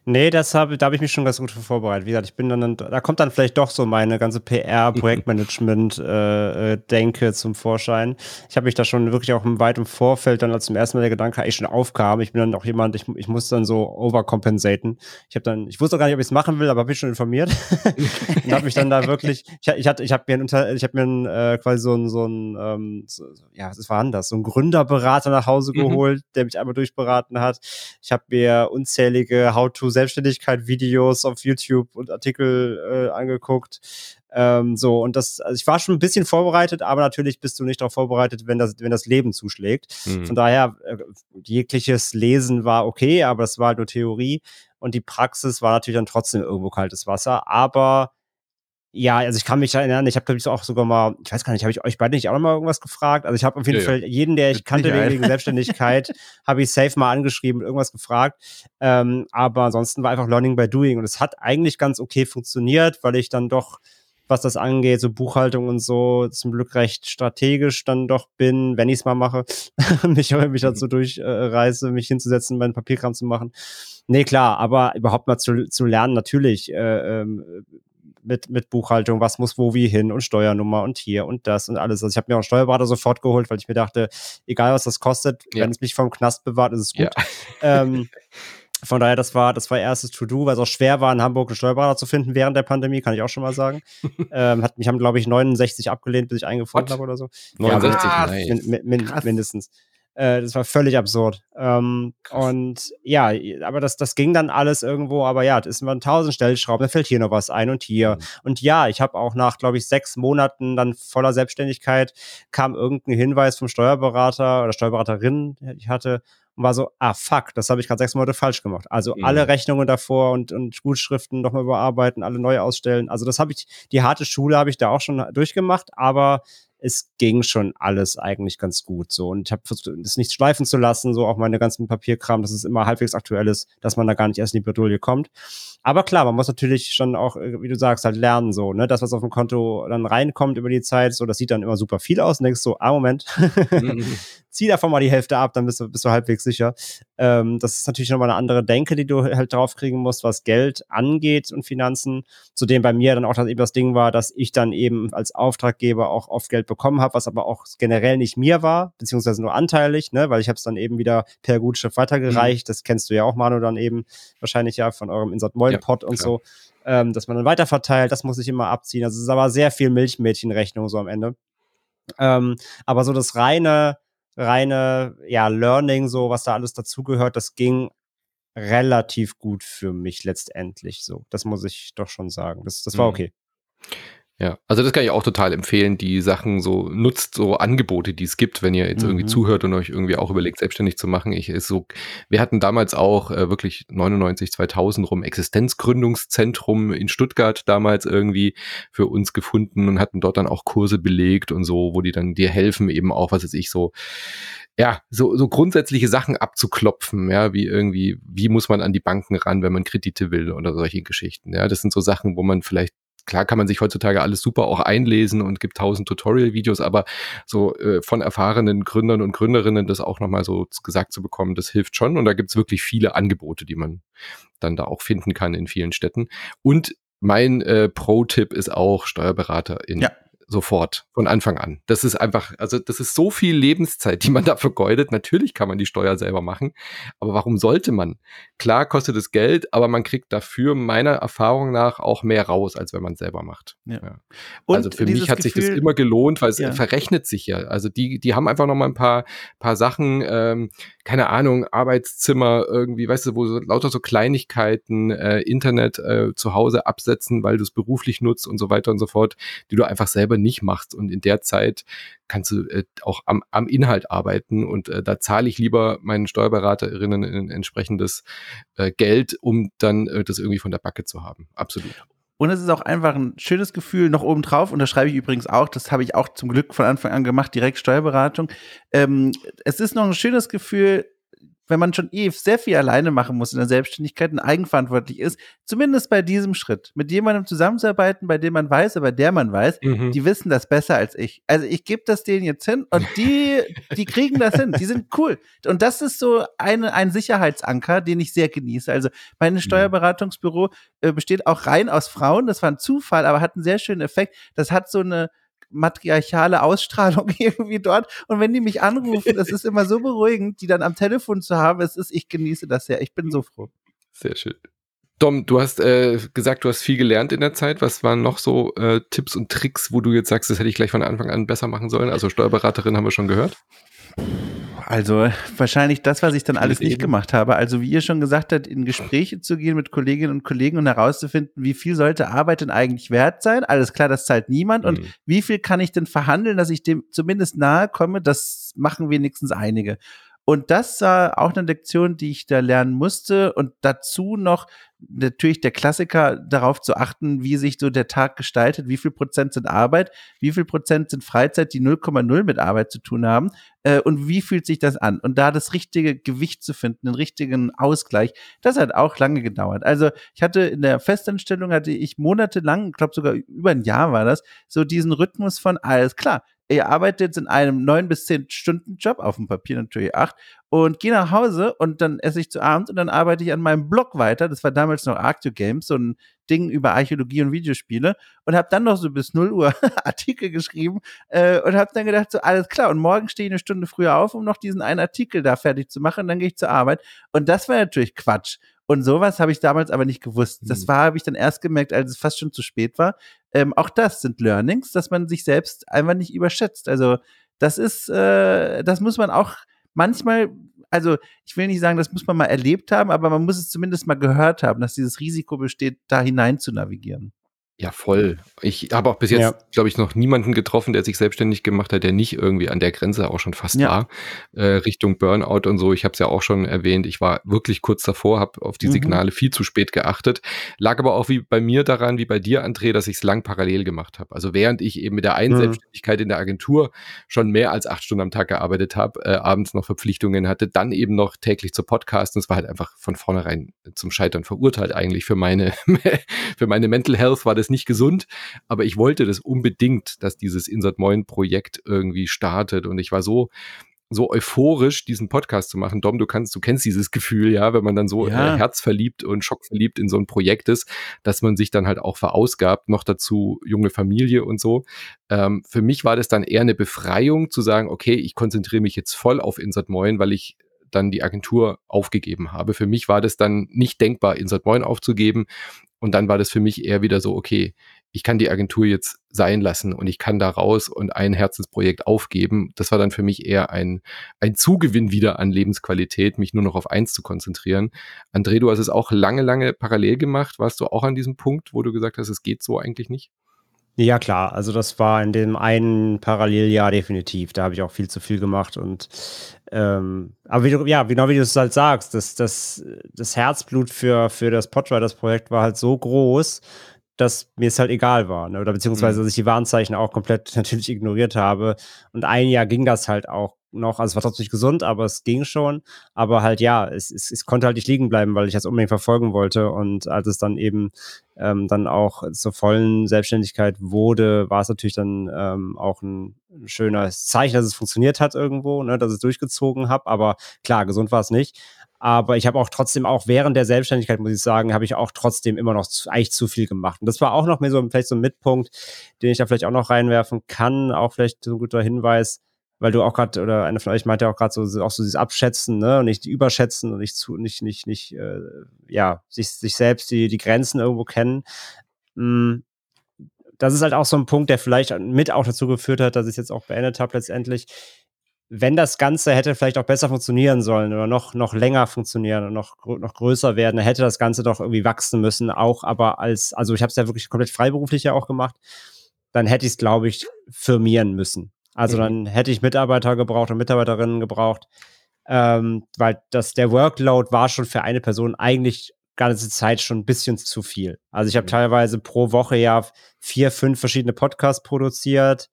Nee, das hab, da habe ich mich schon ganz gut vorbereitet. Wie gesagt, ich bin dann, da kommt dann vielleicht doch so meine ganze PR, Projektmanagement-Denke zum Vorschein. Ich habe mich da schon wirklich auch im weit im Vorfeld dann als zum ersten Mal der Gedanke eigentlich schon aufkam. Ich bin dann auch jemand, ich, ich muss dann so overcompensaten. Ich habe dann, ich wusste auch gar nicht, ob ich es machen will, aber habe mich schon informiert und habe mich dann da wirklich, ich, ich hatte, ich habe mir, ein ich habe mir ein, äh, quasi so ein, so ein, ähm, so, ja, was war denn das? So ein Gründerberater nach Hause Mhm. geholt, der mich einmal durchberaten hat. Ich habe mir unzählige How-to-Selbstständigkeit-Videos auf YouTube und Artikel äh, angeguckt. Ähm, so, und das, also ich war schon ein bisschen vorbereitet, aber natürlich bist du nicht darauf vorbereitet, wenn das, wenn das Leben zuschlägt. Hm. Von daher, äh, jegliches Lesen war okay, aber es war halt nur Theorie. Und die Praxis war natürlich dann trotzdem irgendwo kaltes Wasser. Aber ja, also ich kann mich erinnern, ich habe, glaube ich, auch sogar mal, ich weiß gar nicht, habe ich euch beide nicht auch noch mal irgendwas gefragt? Also ich habe auf jeden Ja. Fall jeden, der ich kannte wegen Selbstständigkeit, habe ich safe mal angeschrieben und irgendwas gefragt. Ähm, aber ansonsten war einfach Learning by Doing und es hat eigentlich ganz okay funktioniert, weil ich dann doch, was das angeht, so Buchhaltung und so, zum Glück recht strategisch dann doch bin, wenn ich es mal mache, mich, mich dazu durchreiße, mich hinzusetzen, meinen Papierkram zu machen. Nee, klar, aber überhaupt mal zu, zu lernen, natürlich, äh, ähm, mit, mit Buchhaltung, was muss wo wie hin und Steuernummer und hier und das und alles. Also ich habe mir auch einen Steuerberater sofort geholt, weil ich mir dachte, egal was das kostet, Ja. wenn es mich vom Knast bewahrt, ist es gut. Ja. Ähm, von daher, das war, das war erstes To-Do, weil es auch schwer war, in Hamburg einen Steuerberater zu finden während der Pandemie, kann ich auch schon mal sagen. ähm, hat, mich haben, glaube ich, 69 abgelehnt, bis ich einen gefunden What? habe oder so. 69, Ja. Min, min, min, Krass. mindestens. Äh, das war völlig absurd. Ähm, und ja, aber das, das ging dann alles irgendwo, aber ja, es waren tausend Stellschrauben, da fällt hier noch was ein und hier. Mhm. Und ja, ich habe auch nach, glaube ich, sechs Monaten dann voller Selbstständigkeit kam irgendein Hinweis vom Steuerberater oder Steuerberaterin, die ich hatte, und war so, ah fuck, das habe ich gerade sechs Monate falsch gemacht. Also Mhm. alle Rechnungen davor und, und Gutschriften nochmal überarbeiten, alle neu ausstellen. Also das habe ich, die harte Schule habe ich da auch schon durchgemacht, aber es ging schon alles eigentlich ganz gut so und ich habe versucht, es nicht schleifen zu lassen, so auch meine ganzen Papierkram, dass es immer halbwegs aktuell ist, dass man da gar nicht erst in die Bredouille kommt. Aber klar, man muss natürlich schon auch, äh, wie du sagst, halt lernen so, ne, das was auf dem Konto dann reinkommt über die Zeit, so das sieht dann immer super viel aus und denkst so, ah Moment, Mhm. zieh davon mal die Hälfte ab, dann bist du, bist du halbwegs sicher. Ähm, das ist natürlich nochmal eine andere Denke, die du halt draufkriegen musst, was Geld angeht und Finanzen. Zudem bei mir dann auch das, eben das Ding war, dass ich dann eben als Auftraggeber auch oft Geld bekommen habe, was aber auch generell nicht mir war, beziehungsweise nur anteilig, ne, weil ich habe es dann eben wieder per Gutschrift weitergereicht. Das kennst du ja auch, Manu, dann eben wahrscheinlich ja von eurem Insert Moin Pot und klar. so. Ähm, dass man dann weiterverteilt, das muss ich immer abziehen. Also es ist aber sehr viel Milchmädchenrechnung so am Ende. Ähm, aber so das reine, reine, ja, Learning, so was da alles dazugehört, das ging relativ gut für mich letztendlich so. Das muss ich doch schon sagen. Das, das war Mhm. okay. Ja, also das kann ich auch total empfehlen, die Sachen so nutzt, so Angebote, die es gibt, wenn ihr jetzt mhm. irgendwie zuhört und euch irgendwie auch überlegt, selbstständig zu machen. Ich ist so, wir hatten damals auch äh, wirklich 99, 2000 rum Existenzgründungszentrum in Stuttgart damals irgendwie für uns gefunden und hatten dort dann auch Kurse belegt und so, wo die dann dir helfen, eben auch, was weiß ich, so ja, so, so grundsätzliche Sachen abzuklopfen, ja, wie irgendwie, wie muss man an die Banken ran, wenn man Kredite will oder solche Geschichten. Ja, das sind so Sachen, wo man vielleicht klar kann man sich heutzutage alles super auch einlesen und gibt tausend Tutorial-Videos, aber so äh, von erfahrenen Gründern und Gründerinnen das auch nochmal so gesagt zu bekommen, das hilft schon. Und da gibt's wirklich viele Angebote, die man dann da auch finden kann in vielen Städten. Und mein äh, Pro-Tipp ist auch Steuerberater in ja sofort von Anfang an. Das ist einfach, also das ist so viel Lebenszeit, die man da vergeudet. Natürlich kann man die Steuer selber machen, aber warum sollte man? Klar kostet es Geld, aber man kriegt dafür meiner Erfahrung nach auch mehr raus, als wenn man es selber macht. Ja. Ja. also für mich hat Gefühl, sich das immer gelohnt, weil es ja. verrechnet sich ja. Also die, die haben einfach noch mal ein paar, paar Sachen, ähm, keine Ahnung, Arbeitszimmer irgendwie, weißt du, wo so, lauter so Kleinigkeiten, äh, Internet äh, zu Hause absetzen, weil du es beruflich nutzt und so weiter und so fort, die du einfach selber nicht machst. Und in der Zeit kannst du äh, auch am, am Inhalt arbeiten. Und äh, da zahle ich lieber meinen Steuerberaterinnen ein entsprechendes äh, Geld, um dann äh, das irgendwie von der Backe zu haben. Absolut. Und es ist auch einfach ein schönes Gefühl noch obendrauf. Und das schreibe ich übrigens auch. Das habe ich auch zum Glück von Anfang an gemacht, direkt Steuerberatung. Ähm, es ist noch ein schönes Gefühl, wenn man schon eh sehr viel alleine machen muss in der Selbstständigkeit und eigenverantwortlich ist, zumindest bei diesem Schritt, mit jemandem zusammenzuarbeiten, bei dem man weiß, aber der man weiß, mhm. die wissen das besser als ich. Also ich gebe das denen jetzt hin und die, die kriegen das hin. Die sind cool. Und das ist so eine, ein Sicherheitsanker, den ich sehr genieße. Also mein mhm. Steuerberatungsbüro äh, besteht auch rein aus Frauen. Das war ein Zufall, aber hat einen sehr schönen Effekt. Das hat so eine, matriarchale Ausstrahlung irgendwie dort. Und wenn die mich anrufen, es ist immer so beruhigend, die dann am Telefon zu haben. Es ist, ich genieße das sehr. Ich bin so froh. Sehr schön. Dom, du hast äh, gesagt, du hast viel gelernt in der Zeit. Was waren noch so äh, Tipps und Tricks, wo du jetzt sagst, das hätte ich gleich von Anfang an besser machen sollen? Also Steuerberaterin haben wir schon gehört. Also wahrscheinlich das, was ich dann alles nicht gemacht habe. Also wie ihr schon gesagt habt, in Gespräche zu gehen mit Kolleginnen und Kollegen und herauszufinden, wie viel sollte Arbeit denn eigentlich wert sein? Alles klar, das zahlt niemand. Mhm. Und wie viel kann ich denn verhandeln, dass ich dem zumindest nahe komme? Das machen wenigstens einige. Und das war auch eine Lektion, die ich da lernen musste. Und dazu noch natürlich der Klassiker, darauf zu achten, wie sich so der Tag gestaltet, wie viel Prozent sind Arbeit, wie viel Prozent sind Freizeit, die 0,0 mit Arbeit zu tun haben äh, und wie fühlt sich das an? Und da das richtige Gewicht zu finden, den richtigen Ausgleich, das hat auch lange gedauert. Also ich hatte in der Festanstellung, hatte ich monatelang, ich glaube sogar über ein Jahr war das, so diesen Rhythmus von alles klar, ihr arbeitet jetzt in einem neun bis zehn Stunden Job, auf dem Papier natürlich acht, und gehe nach Hause und dann esse ich zu Abend und dann arbeite ich an meinem Blog weiter. Das war damals noch Arctio Games, so ein Ding über Archäologie und Videospiele und habe dann noch so bis 0 Uhr Artikel geschrieben äh, und habe dann gedacht, so alles klar und morgen stehe ich eine Stunde früher auf, um noch diesen einen Artikel da fertig zu machen und dann gehe ich zur Arbeit und das war natürlich Quatsch. Und sowas habe ich damals aber nicht gewusst. Das mhm. war, habe ich dann erst gemerkt, als es fast schon zu spät war. Ähm, auch das sind Learnings, dass man sich selbst einfach nicht überschätzt. Also das ist, äh, das muss man auch manchmal, also ich will nicht sagen, das muss man mal erlebt haben, aber man muss es zumindest mal gehört haben, dass dieses Risiko besteht, da hinein zu navigieren. Ja, voll. Ich habe auch bis jetzt, ja. glaube ich, noch niemanden getroffen, der sich selbstständig gemacht hat, der nicht irgendwie an der Grenze auch schon fast ja. war, äh, Richtung Burnout und so. Ich habe es ja auch schon erwähnt, ich war wirklich kurz davor, habe auf die mhm. Signale viel zu spät geachtet. Lag aber auch wie bei mir daran, wie bei dir, André, dass ich es lang parallel gemacht habe. Also während ich eben mit der einen mhm. Selbstständigkeit in der Agentur schon mehr als acht Stunden am Tag gearbeitet habe, äh, abends noch Verpflichtungen hatte, dann eben noch täglich zu podcasten. Es war halt einfach von vornherein zum Scheitern verurteilt eigentlich für meine, für meine Mental Health war das nicht gesund, aber ich wollte das unbedingt, dass dieses Insert Moin Projekt irgendwie startet und ich war so so euphorisch, diesen Podcast zu machen. Dom, du kannst, du kennst dieses Gefühl, ja, wenn man dann so ja. äh, herzverliebt und schockverliebt in so ein Projekt ist, dass man sich dann halt auch verausgabt, noch dazu junge Familie und so. Ähm, für mich war das dann eher eine Befreiung zu sagen, okay, ich konzentriere mich jetzt voll auf Insert Moin, weil ich dann die Agentur aufgegeben habe. Für mich war das dann nicht denkbar, Insert Moin aufzugeben. Und dann war das für mich eher wieder so, okay, ich kann die Agentur jetzt sein lassen und ich kann da raus und ein Herzensprojekt aufgeben. Das war dann für mich eher ein, ein Zugewinn wieder an Lebensqualität, mich nur noch auf eins zu konzentrieren. André, du hast es auch lange, lange parallel gemacht. Warst du auch an diesem Punkt, wo du gesagt hast, es geht so eigentlich nicht? Ja, klar. Also das war in dem einen Paralleljahr definitiv. Da habe ich auch viel zu viel gemacht und ähm, aber wie du, ja, genau wie du es halt sagst, das, das, das Herzblut für, für das Podriders-Projekt war halt so groß, dass mir es halt egal war. Ne? Oder beziehungsweise, mhm. dass ich die Warnzeichen auch komplett natürlich ignoriert habe. Und ein Jahr ging das halt auch noch, also es war trotzdem nicht gesund, aber es ging schon. Aber halt ja, es, es, es konnte halt nicht liegen bleiben, weil ich das unbedingt verfolgen wollte. Und als es dann eben ähm, dann auch zur vollen Selbstständigkeit wurde, war es natürlich dann ähm, auch ein schönes Zeichen, dass es funktioniert hat irgendwo, ne, dass ich es durchgezogen habe. Aber klar, gesund war es nicht. Aber ich habe auch trotzdem auch während der Selbstständigkeit, muss ich sagen, habe ich auch trotzdem immer noch zu, eigentlich zu viel gemacht. Und das war auch noch mehr so vielleicht so ein Mitpunkt, den ich da vielleicht auch noch reinwerfen kann. Auch vielleicht so ein guter Hinweis weil du auch gerade, oder eine von euch meinte auch gerade so, auch so dieses Abschätzen, ne, und nicht überschätzen und nicht zu, nicht, nicht, nicht, äh, ja, sich, sich selbst die, die Grenzen irgendwo kennen. Mm, das ist halt auch so ein Punkt, der vielleicht mit auch dazu geführt hat, dass ich es jetzt auch beendet habe letztendlich. Wenn das Ganze hätte vielleicht auch besser funktionieren sollen oder noch, noch länger funktionieren und noch, noch größer werden, dann hätte das Ganze doch irgendwie wachsen müssen, auch aber als, also ich habe es ja wirklich komplett freiberuflich ja auch gemacht, dann hätte ich es, glaube ich, firmieren müssen. Also mhm. dann hätte ich Mitarbeiter gebraucht und Mitarbeiterinnen gebraucht, ähm, weil das, der Workload war schon für eine Person eigentlich ganze Zeit schon ein bisschen zu viel. Also ich habe mhm. teilweise pro Woche ja vier, fünf verschiedene Podcasts produziert,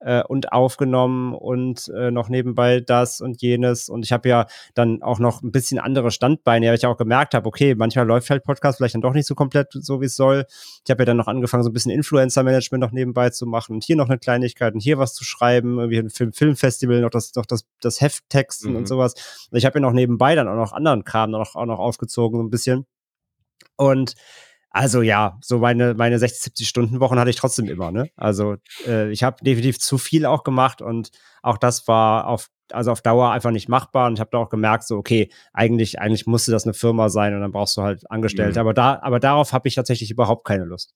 äh, und aufgenommen und äh, noch nebenbei das und jenes. Und ich habe ja dann auch noch ein bisschen andere Standbeine, weil ich auch gemerkt habe, okay, manchmal läuft halt Podcast vielleicht dann doch nicht so komplett so, wie es soll. Ich habe ja dann noch angefangen, so ein bisschen Influencer-Management noch nebenbei zu machen und hier noch eine Kleinigkeit und hier was zu schreiben, irgendwie ein Film Filmfestival, noch das, noch das, das Hefttexten mhm. und sowas. Und ich habe ja noch nebenbei dann auch noch anderen Kram noch, auch noch aufgezogen, so ein bisschen. Und also ja, so meine, meine 60, 70 Stunden Wochen hatte ich trotzdem immer, ne? Also äh, ich habe definitiv zu viel auch gemacht und auch das war auf also auf Dauer einfach nicht machbar. Und ich habe da auch gemerkt, so, okay, eigentlich, eigentlich musste das eine Firma sein und dann brauchst du halt Angestellte. Mhm. Aber da, aber darauf habe ich tatsächlich überhaupt keine Lust.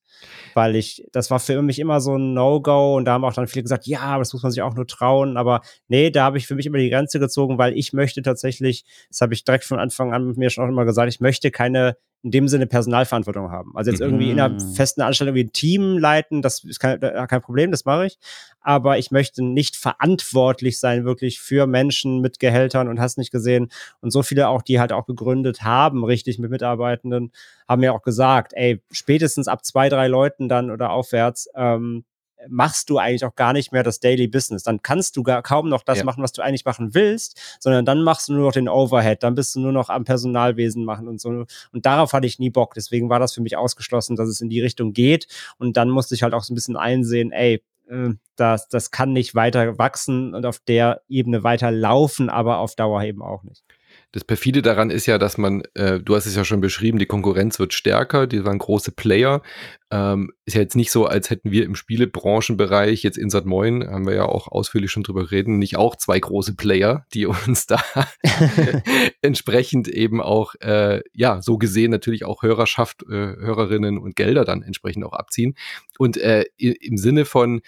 Weil ich, das war für mich immer so ein No-Go und da haben auch dann viele gesagt, ja, aber das muss man sich auch nur trauen. Aber nee, da habe ich für mich immer die Grenze gezogen, weil ich möchte tatsächlich, das habe ich direkt von Anfang an mit mir schon auch immer gesagt, ich möchte keine in dem Sinne Personalverantwortung haben. Also jetzt irgendwie in einer mhm. festen Anstellung wie ein Team leiten, das ist kein, kein Problem, das mache ich. Aber ich möchte nicht verantwortlich sein, wirklich für Menschen mit Gehältern und hast nicht gesehen. Und so viele auch, die halt auch gegründet haben, richtig mit Mitarbeitenden, haben ja auch gesagt, ey, spätestens ab zwei, drei Leuten dann oder aufwärts, ähm, machst du eigentlich auch gar nicht mehr das Daily Business. Dann kannst du gar kaum noch das ja. machen, was du eigentlich machen willst, sondern dann machst du nur noch den Overhead, dann bist du nur noch am Personalwesen machen und so. Und darauf hatte ich nie Bock. Deswegen war das für mich ausgeschlossen, dass es in die Richtung geht. Und dann musste ich halt auch so ein bisschen einsehen, ey, äh, das, das kann nicht weiter wachsen und auf der Ebene weiter laufen, aber auf Dauer eben auch nicht. Das perfide daran ist ja, dass man, äh, du hast es ja schon beschrieben, die Konkurrenz wird stärker, die waren große Player. Ähm, ist ja jetzt nicht so, als hätten wir im Spielebranchenbereich, jetzt Insert Moin, haben wir ja auch ausführlich schon drüber reden, nicht auch zwei große Player, die uns da entsprechend eben auch, äh, ja, so gesehen natürlich auch Hörerschaft, äh, Hörerinnen und Gelder dann entsprechend auch abziehen. Und äh, im Sinne von,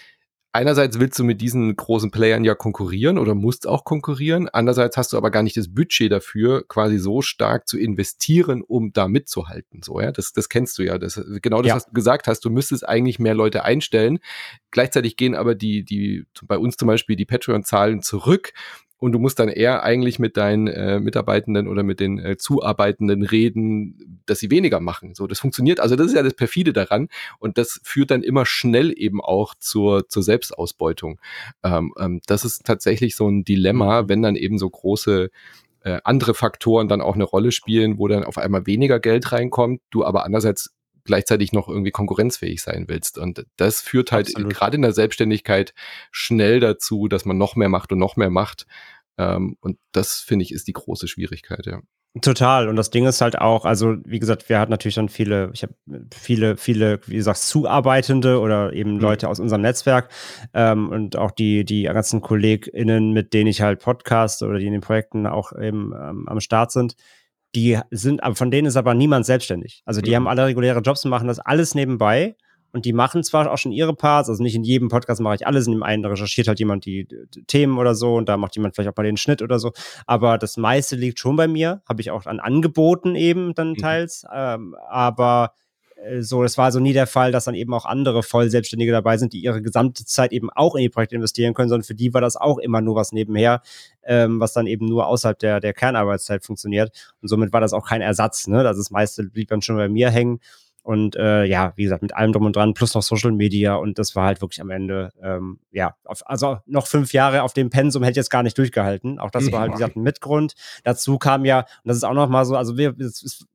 einerseits willst du mit diesen großen Playern ja konkurrieren oder musst auch konkurrieren. Andererseits hast du aber gar nicht das Budget dafür, quasi so stark zu investieren, um da mitzuhalten. So, ja, das, das kennst du ja. Das, genau das, ja. was du gesagt hast. Du müsstest eigentlich mehr Leute einstellen. Gleichzeitig gehen aber die, die, bei uns zum Beispiel die Patreon-Zahlen zurück und du musst dann eher eigentlich mit deinen äh, Mitarbeitenden oder mit den äh, Zuarbeitenden reden, dass sie weniger machen. So, das funktioniert. Also das ist ja das perfide daran und das führt dann immer schnell eben auch zur zur Selbstausbeutung. Ähm, ähm, das ist tatsächlich so ein Dilemma, mhm. wenn dann eben so große äh, andere Faktoren dann auch eine Rolle spielen, wo dann auf einmal weniger Geld reinkommt, du aber andererseits gleichzeitig noch irgendwie konkurrenzfähig sein willst. Und das führt halt gerade in der Selbstständigkeit schnell dazu, dass man noch mehr macht und noch mehr macht. Ähm, und das finde ich ist die große Schwierigkeit, ja. Total. Und das Ding ist halt auch, also wie gesagt, wir hatten natürlich dann viele, ich habe viele, viele, wie gesagt, Zuarbeitende oder eben mhm. Leute aus unserem Netzwerk ähm, und auch die, die ganzen KollegInnen, mit denen ich halt podcast oder die in den Projekten auch eben ähm, am Start sind, die sind, aber von denen ist aber niemand selbstständig. Also die mhm. haben alle reguläre Jobs und machen das alles nebenbei. Und die machen zwar auch schon ihre Parts, also nicht in jedem Podcast mache ich alles, in dem einen recherchiert halt jemand die, Themen oder so und da macht jemand vielleicht auch mal den Schnitt oder so. Aber das meiste liegt schon bei mir, habe ich auch an Angeboten eben dann mhm. teils. Ähm, aber äh, so, es war also nie der Fall, dass dann eben auch andere Vollselbstständige dabei sind, die ihre gesamte Zeit eben auch in die Projekte investieren können, sondern für die war das auch immer nur was nebenher, ähm, was dann eben nur außerhalb der, der Kernarbeitszeit funktioniert. Und somit war das auch kein Ersatz, ne? Also das meiste blieb dann schon bei mir hängen. Und äh, ja, wie gesagt, mit allem drum und dran, plus noch Social Media und das war halt wirklich am Ende, ähm, ja, auf, also noch fünf Jahre auf dem Pensum hätte ich jetzt gar nicht durchgehalten. Auch das war halt, wie gesagt, ein Mitgrund. Dazu kam ja, und das ist auch noch mal so, also wir, es ist,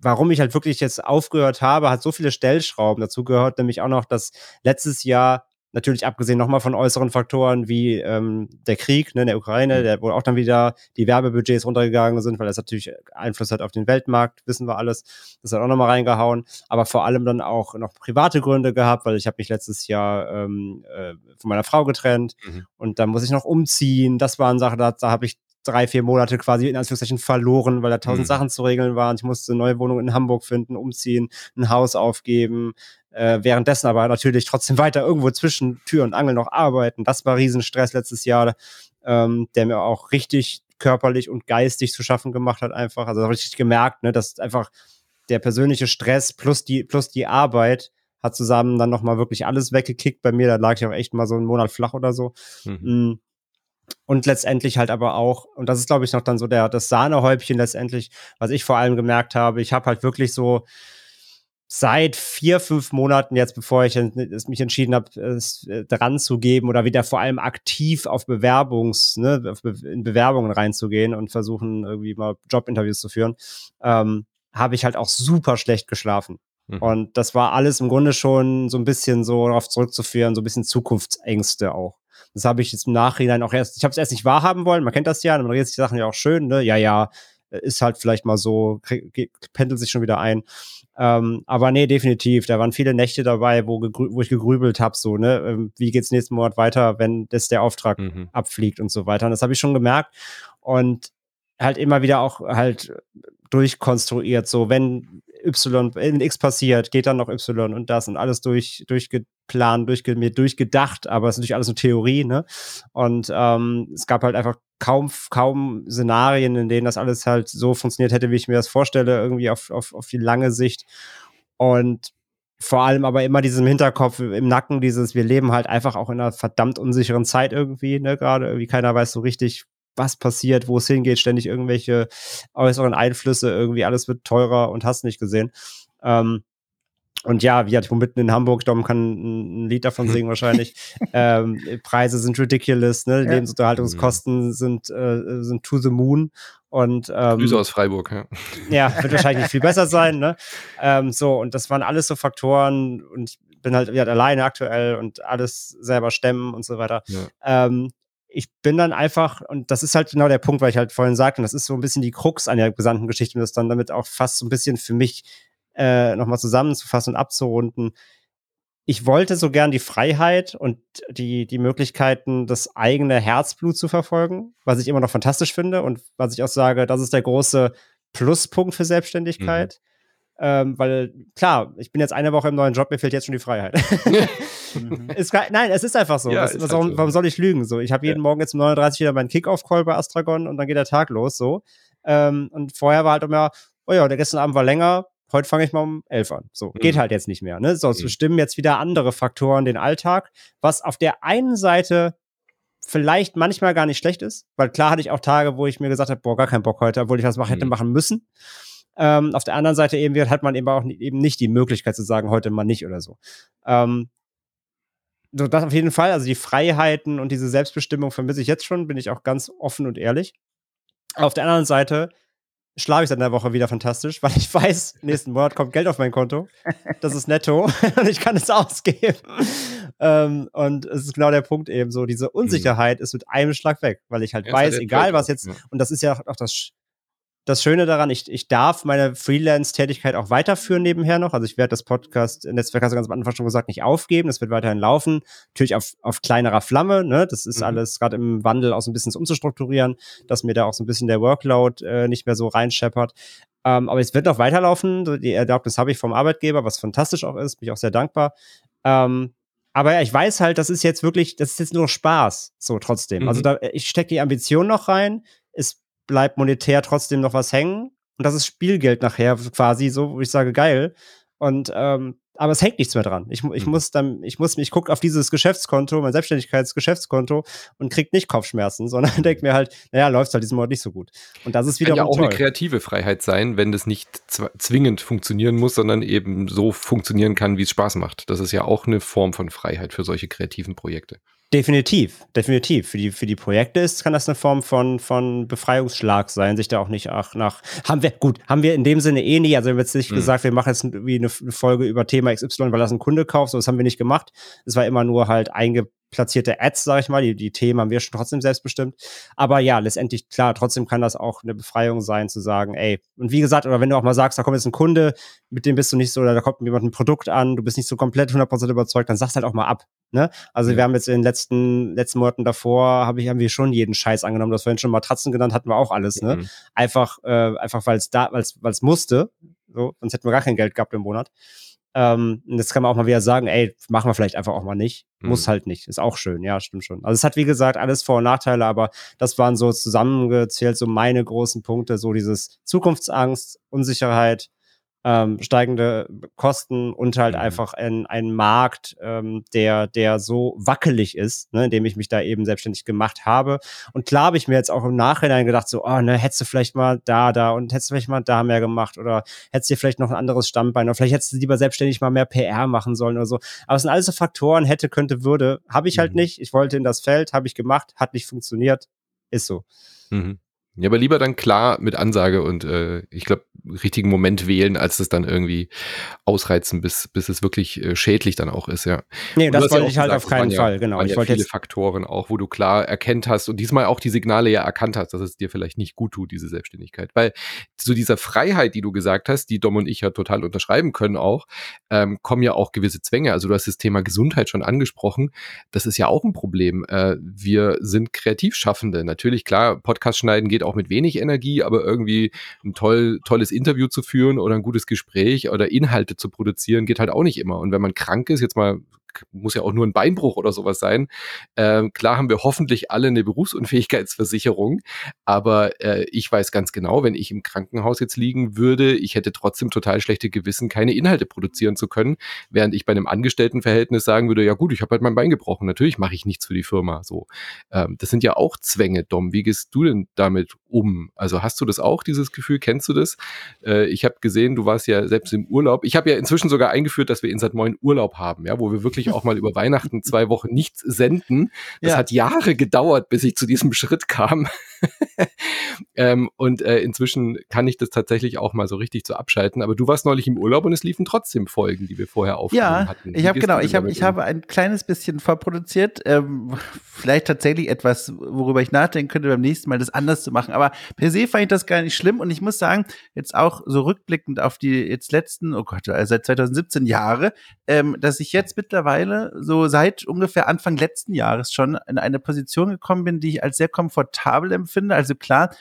warum ich halt wirklich jetzt aufgehört habe, hat so viele Stellschrauben. Dazu gehört nämlich auch noch, dass letztes Jahr Natürlich abgesehen nochmal von äußeren Faktoren wie ähm, der Krieg ne, in der Ukraine, mhm. der, wo auch dann wieder die Werbebudgets runtergegangen sind, weil das natürlich Einfluss hat auf den Weltmarkt, wissen wir alles. Das hat auch nochmal reingehauen. Aber vor allem dann auch noch private Gründe gehabt, weil ich habe mich letztes Jahr ähm, äh, von meiner Frau getrennt mhm. und dann muss ich noch umziehen. Das waren Sachen, da, da habe ich drei, vier Monate quasi in Anführungszeichen verloren, weil da tausend mhm. Sachen zu regeln waren. Ich musste eine neue Wohnung in Hamburg finden, umziehen, ein Haus aufgeben, äh, währenddessen aber natürlich trotzdem weiter irgendwo zwischen Tür und Angel noch arbeiten. Das war Riesenstress letztes Jahr, ähm, der mir auch richtig körperlich und geistig zu schaffen gemacht hat, einfach. Also richtig gemerkt, ne, dass einfach der persönliche Stress plus die, plus die Arbeit hat zusammen dann nochmal wirklich alles weggekickt bei mir. Da lag ich auch echt mal so einen Monat flach oder so. Mhm. Und letztendlich halt aber auch, und das ist, glaube ich, noch dann so der, das Sahnehäubchen letztendlich, was ich vor allem gemerkt habe, ich habe halt wirklich so, seit vier, fünf Monaten jetzt, bevor ich es mich entschieden habe, es äh, dran zu geben oder wieder vor allem aktiv auf Bewerbungs, ne, in Bewerbungen reinzugehen und versuchen, irgendwie mal Jobinterviews zu führen, ähm, habe ich halt auch super schlecht geschlafen. Mhm. Und das war alles im Grunde schon so ein bisschen so darauf zurückzuführen, so ein bisschen Zukunftsängste auch. Das habe ich jetzt im Nachhinein auch erst, ich habe es erst nicht wahrhaben wollen, man kennt das ja, man redet sich die Sachen ja auch schön, ne? Ja, ja, ist halt vielleicht mal so, pendelt sich schon wieder ein. Ähm, aber nee, definitiv. Da waren viele Nächte dabei, wo, wo ich gegrübelt habe, so, ne, ähm, wie geht's nächsten Monat weiter, wenn das der Auftrag mhm. abfliegt und so weiter. Und das habe ich schon gemerkt. Und halt immer wieder auch halt durchkonstruiert, so wenn Y, wenn X passiert, geht dann noch Y und das und alles durch, durchgeplant, durchge, mir durchgedacht, aber es ist natürlich alles eine Theorie, ne? Und ähm, es gab halt einfach kaum, kaum Szenarien, in denen das alles halt so funktioniert hätte, wie ich mir das vorstelle, irgendwie auf, auf, auf die lange Sicht. Und vor allem aber immer diesem Hinterkopf im Nacken, dieses, wir leben halt einfach auch in einer verdammt unsicheren Zeit irgendwie, ne, gerade irgendwie keiner weiß so richtig, was passiert, wo es hingeht, ständig irgendwelche äußeren Einflüsse, irgendwie alles wird teurer und hast nicht gesehen. Ähm, und ja, wie ich wohne mitten in Hamburg, Dom kann ein Lied davon singen wahrscheinlich. ähm, Preise sind ridiculous, ne? Ja. Lebensunterhaltungskosten mhm. sind, äh, sind to the moon. Und ähm, Grüße aus Freiburg, ja. Ja, wird wahrscheinlich nicht viel besser sein, ne? Ähm, so, und das waren alles so Faktoren und ich bin halt, halt alleine aktuell und alles selber stemmen und so weiter. Ja. Ähm, ich bin dann einfach, und das ist halt genau der Punkt, weil ich halt vorhin sagte, und das ist so ein bisschen die Krux an der gesamten Geschichte, um das dann damit auch fast so ein bisschen für mich äh, nochmal zusammenzufassen und abzurunden. Ich wollte so gern die Freiheit und die, die Möglichkeiten, das eigene Herzblut zu verfolgen, was ich immer noch fantastisch finde und was ich auch sage, das ist der große Pluspunkt für Selbstständigkeit. Mhm. Ähm, weil, klar, ich bin jetzt eine Woche im neuen Job, mir fehlt jetzt schon die Freiheit. ist, nein, es ist einfach so. Ja, das, warum, halt so. warum, soll ich lügen? So, ich habe jeden ja. Morgen jetzt um 39 wieder meinen Kickoff-Call bei Astragon und dann geht der Tag los. So. Ähm, und vorher war halt immer, oh ja, der gestern Abend war länger, heute fange ich mal um 11 an. So, mhm. geht halt jetzt nicht mehr. Ne? So, es mhm. bestimmen jetzt wieder andere Faktoren den Alltag, was auf der einen Seite vielleicht manchmal gar nicht schlecht ist, weil klar hatte ich auch Tage, wo ich mir gesagt habe, boah, gar keinen Bock heute, obwohl ich was mach, hätte mhm. machen müssen. Ähm, auf der anderen Seite eben hat man eben auch eben nicht die Möglichkeit zu sagen, heute mal nicht oder so. Ähm, so das auf jeden Fall, also die Freiheiten und diese Selbstbestimmung vermisse ich jetzt schon, bin ich auch ganz offen und ehrlich. Auf der anderen Seite schlafe ich seit einer Woche wieder fantastisch, weil ich weiß, nächsten Monat kommt Geld auf mein Konto. Das ist netto und ich kann es ausgeben. Ähm, und es ist genau der Punkt eben so, diese Unsicherheit mhm. ist mit einem Schlag weg, weil ich halt ja, weiß, egal was jetzt, und das ist ja auch das das Schöne daran, ich, ich darf meine Freelance-Tätigkeit auch weiterführen nebenher noch. Also ich werde das Podcast-Netzwerk, hast du ganz am Anfang schon gesagt, nicht aufgeben. Das wird weiterhin laufen. Natürlich auf, auf kleinerer Flamme. Ne? Das ist mhm. alles gerade im Wandel auch so ein bisschen umzustrukturieren, dass mir da auch so ein bisschen der Workload äh, nicht mehr so reinscheppert. Ähm, aber es wird noch weiterlaufen. Die Erlaubnis habe ich vom Arbeitgeber, was fantastisch auch ist. Bin ich auch sehr dankbar. Ähm, aber ja, ich weiß halt, das ist jetzt wirklich, das ist jetzt nur Spaß, so trotzdem. Also mhm. Also da, ich stecke die Ambition noch rein. Es bleibt monetär trotzdem noch was hängen. Und das ist Spielgeld nachher quasi so, wo ich sage, geil. Und ähm, aber es hängt nichts mehr dran. Ich, ich mhm. muss dann, ich muss mich gucken auf dieses Geschäftskonto, mein Selbstständigkeitsgeschäftskonto und krieg nicht Kopfschmerzen, sondern mhm. denke mir halt, naja, läuft halt diesen Monat nicht so gut. Und das ist wieder ja auch toll. eine kreative Freiheit sein, wenn das nicht zwingend funktionieren muss, sondern eben so funktionieren kann, wie es Spaß macht. Das ist ja auch eine Form von Freiheit für solche kreativen Projekte. Definitiv, definitiv. Für die, für die Projekte ist, kann das eine Form von, von Befreiungsschlag sein, sich da auch nicht ach, nach, haben wir, gut, haben wir in dem Sinne eh nicht, also wir haben jetzt nicht mhm. gesagt, wir machen jetzt irgendwie eine, eine Folge über Thema XY, weil das ein Kunde kauft, so das haben wir nicht gemacht. Es war immer nur halt einge, platzierte Ads, sag ich mal. Die, die Themen haben wir schon trotzdem selbstbestimmt. Aber ja, letztendlich, klar, trotzdem kann das auch eine Befreiung sein, zu sagen, ey, und wie gesagt, oder wenn du auch mal sagst, da kommt jetzt ein Kunde, mit dem bist du nicht so, oder da kommt jemand ein Produkt an, du bist nicht so komplett 100% überzeugt, dann sagst halt auch mal ab. Ne? Also ja. wir haben jetzt in den letzten, letzten Monaten davor, hab ich, haben wir schon jeden Scheiß angenommen. Du hast vorhin schon Matratzen genannt, hatten wir auch alles. Ne? Mhm. Einfach, äh, einfach weil es da, weil es musste. So, sonst hätten wir gar kein Geld gehabt im Monat. Ähm, und jetzt kann man auch mal wieder sagen, ey, machen wir vielleicht einfach auch mal nicht. Mhm. Muss halt nicht. Ist auch schön, ja, stimmt schon. Also es hat, wie gesagt, alles Vor- und Nachteile, aber das waren so zusammengezählt so meine großen Punkte, so dieses Zukunftsangst, Unsicherheit, ähm, steigende Kosten und halt mhm. einfach ein, ein Markt, ähm, der, der so wackelig ist, ne, in dem ich mich da eben selbstständig gemacht habe. Und klar habe ich mir jetzt auch im Nachhinein gedacht, so, oh, ne, hättest du vielleicht mal da, da und hättest du vielleicht mal da mehr gemacht oder hättest du dir vielleicht noch ein anderes Standbein oder vielleicht hättest du lieber selbstständig mal mehr PR machen sollen oder so. Aber es sind alles so Faktoren, hätte, könnte, würde. Habe ich halt mhm. nicht. Ich wollte in das Feld, habe ich gemacht, hat nicht funktioniert. Ist so. Mhm. Ja, aber lieber dann klar mit Ansage und äh, ich glaube, richtigen Moment wählen, als es dann irgendwie ausreizen, bis, bis es wirklich äh, schädlich dann auch ist, ja. Nee, das wollte ja ich halt auf keinen Fall, ja, genau. Ich ja wollte viele jetzt Faktoren auch, wo du klar erkennt hast und diesmal auch die Signale ja erkannt hast, dass es dir vielleicht nicht gut tut, diese Selbstständigkeit. Weil zu dieser Freiheit, die du gesagt hast, die Dom und ich ja total unterschreiben können auch, ähm, kommen ja auch gewisse Zwänge. Also du hast das Thema Gesundheit schon angesprochen. Das ist ja auch ein Problem. Äh, wir sind Kreativschaffende. Natürlich, klar, Podcast schneiden geht auch mit wenig Energie, aber irgendwie ein toll, tolles Interview zu führen oder ein gutes Gespräch oder Inhalte zu produzieren, geht halt auch nicht immer. Und wenn man krank ist, jetzt mal muss ja auch nur ein Beinbruch oder sowas sein. Ähm, klar haben wir hoffentlich alle eine Berufsunfähigkeitsversicherung, aber äh, ich weiß ganz genau, wenn ich im Krankenhaus jetzt liegen würde, ich hätte trotzdem total schlechte Gewissen, keine Inhalte produzieren zu können, während ich bei einem Angestelltenverhältnis sagen würde, ja gut, ich habe halt mein Bein gebrochen, natürlich mache ich nichts für die Firma. So, ähm, das sind ja auch Zwänge, Dom. Wie gehst du denn damit um? Also hast du das auch, dieses Gefühl? Kennst du das? Äh, ich habe gesehen, du warst ja selbst im Urlaub. Ich habe ja inzwischen sogar eingeführt, dass wir in Sat Moin Urlaub haben, ja, wo wir wirklich auch mal über Weihnachten zwei Wochen nichts senden. Das ja. hat Jahre gedauert, bis ich zu diesem Schritt kam. ähm, und äh, inzwischen kann ich das tatsächlich auch mal so richtig so abschalten. Aber du warst neulich im Urlaub und es liefen trotzdem Folgen, die wir vorher aufgenommen ja, hatten. Wie ich habe genau, ich habe ich habe ein kleines bisschen vorproduziert. Ähm, vielleicht tatsächlich etwas, worüber ich nachdenken könnte beim nächsten Mal, das anders zu machen. Aber per se fand ich das gar nicht schlimm. Und ich muss sagen, jetzt auch so rückblickend auf die jetzt letzten, oh Gott, also seit 2017 Jahre, ähm, dass ich jetzt mittlerweile so seit ungefähr Anfang letzten Jahres schon in eine Position gekommen bin, die ich als sehr komfortabel empfinde. Also klar,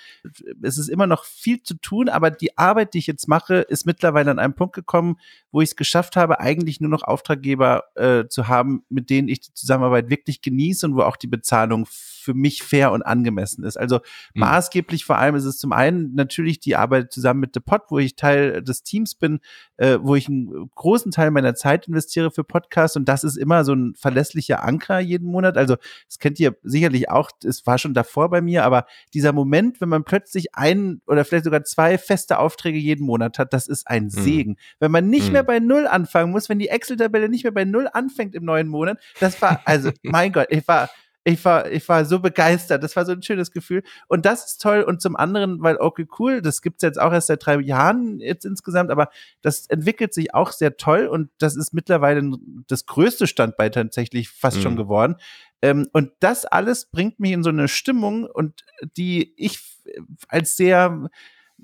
es ist immer noch viel zu tun, aber die Arbeit, die ich jetzt mache, ist mittlerweile an einem Punkt gekommen, wo ich es geschafft habe, eigentlich nur noch Auftraggeber äh, zu haben, mit denen ich die Zusammenarbeit wirklich genieße und wo auch die Bezahlung für mich fair und angemessen ist. Also mhm. maßgeblich vor allem ist es zum einen natürlich die Arbeit zusammen mit The Pod, wo ich Teil des Teams bin, äh, wo ich einen großen Teil meiner Zeit investiere für Podcasts und das ist immer so ein verlässlicher Anker jeden Monat. Also das kennt ihr sicherlich auch, es war schon davor bei mir, aber dieser Moment, wenn man plötzlich einen oder vielleicht sogar zwei feste Aufträge jeden Monat hat, das ist ein mhm. Segen. Wenn man nicht mhm. mehr bei Null anfangen muss, wenn die Excel-Tabelle nicht mehr bei Null anfängt im neuen Monat, das war, also mein Gott, ich war ich war, ich war so begeistert. Das war so ein schönes Gefühl. Und das ist toll. Und zum anderen, weil okay, cool, das gibt's jetzt auch erst seit drei Jahren jetzt insgesamt, aber das entwickelt sich auch sehr toll und das ist mittlerweile das größte Standbein tatsächlich fast mhm. schon geworden. Ähm, und das alles bringt mich in so eine Stimmung und die ich als sehr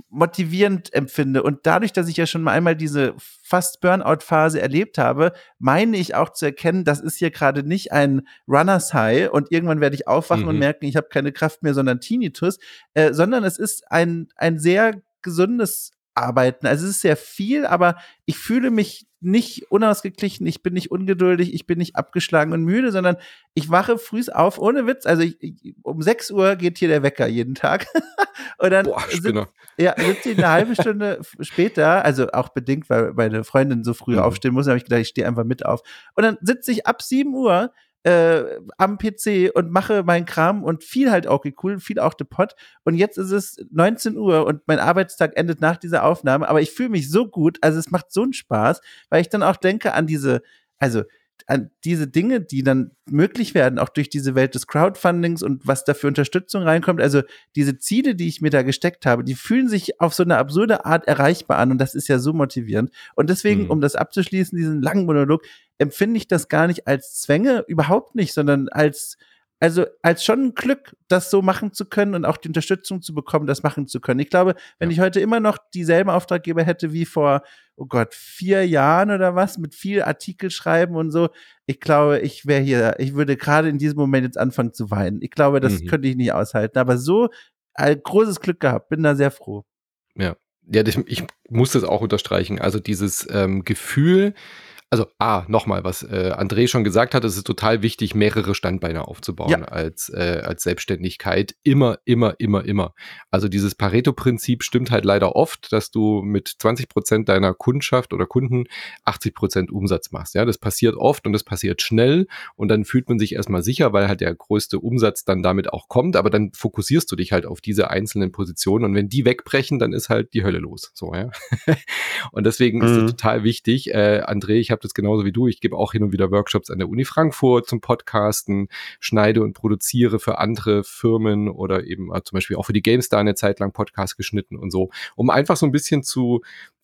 motivierend empfinde. Und dadurch, dass ich ja schon mal einmal diese fast Burnout-Phase erlebt habe, meine ich auch zu erkennen, das ist hier gerade nicht ein Runners High und irgendwann werde ich aufwachen mhm. und merken, ich habe keine Kraft mehr, sondern Tinnitus, äh, sondern es ist ein, ein sehr gesundes Arbeiten. Also es ist sehr viel, aber ich fühle mich nicht unausgeglichen, ich bin nicht ungeduldig, ich bin nicht abgeschlagen und müde, sondern ich wache früh auf, ohne Witz. Also ich, ich, um 6 Uhr geht hier der Wecker jeden Tag. und dann Boah, sitzt, ja, sitze ich eine halbe Stunde später, also auch bedingt, weil meine Freundin so früh mhm. aufstehen muss, habe ich gedacht, ich stehe einfach mit auf. Und dann sitze ich ab 7 Uhr äh, am PC und mache meinen Kram und viel halt auch cool, viel auch The Pot. Und jetzt ist es 19 Uhr und mein Arbeitstag endet nach dieser Aufnahme, aber ich fühle mich so gut, also es macht so einen Spaß, weil ich dann auch denke an diese, also an diese Dinge, die dann möglich werden, auch durch diese Welt des Crowdfundings und was da für Unterstützung reinkommt. Also diese Ziele, die ich mir da gesteckt habe, die fühlen sich auf so eine absurde Art erreichbar an und das ist ja so motivierend. Und deswegen, mhm. um das abzuschließen, diesen langen Monolog, empfinde ich das gar nicht als Zwänge, überhaupt nicht, sondern als also als schon ein Glück, das so machen zu können und auch die Unterstützung zu bekommen, das machen zu können. Ich glaube, wenn ja. ich heute immer noch dieselben Auftraggeber hätte wie vor, oh Gott, vier Jahren oder was, mit viel Artikel schreiben und so, ich glaube, ich wäre hier, ich würde gerade in diesem Moment jetzt anfangen zu weinen. Ich glaube, das mhm. könnte ich nicht aushalten. Aber so ein großes Glück gehabt, bin da sehr froh. Ja. Ja, ich muss das auch unterstreichen. Also dieses ähm, Gefühl, also A, nochmal, was äh, André schon gesagt hat, es ist total wichtig, mehrere Standbeine aufzubauen ja. als, äh, als Selbstständigkeit. Immer, immer, immer, immer. Also dieses Pareto-Prinzip stimmt halt leider oft, dass du mit 20 Prozent deiner Kundschaft oder Kunden 80 Prozent Umsatz machst. Ja, das passiert oft und das passiert schnell und dann fühlt man sich erstmal sicher, weil halt der größte Umsatz dann damit auch kommt, aber dann fokussierst du dich halt auf diese einzelnen Positionen und wenn die wegbrechen, dann ist halt die Hölle los. So, ja. und deswegen mhm. ist es mhm. total wichtig. Äh, André, ich habe das genauso wie du. Ich gebe auch hin und wieder Workshops an der Uni Frankfurt zum Podcasten, schneide und produziere für andere Firmen oder eben äh, zum Beispiel auch für die GameStar eine Zeit lang Podcast geschnitten und so, um einfach so ein bisschen zu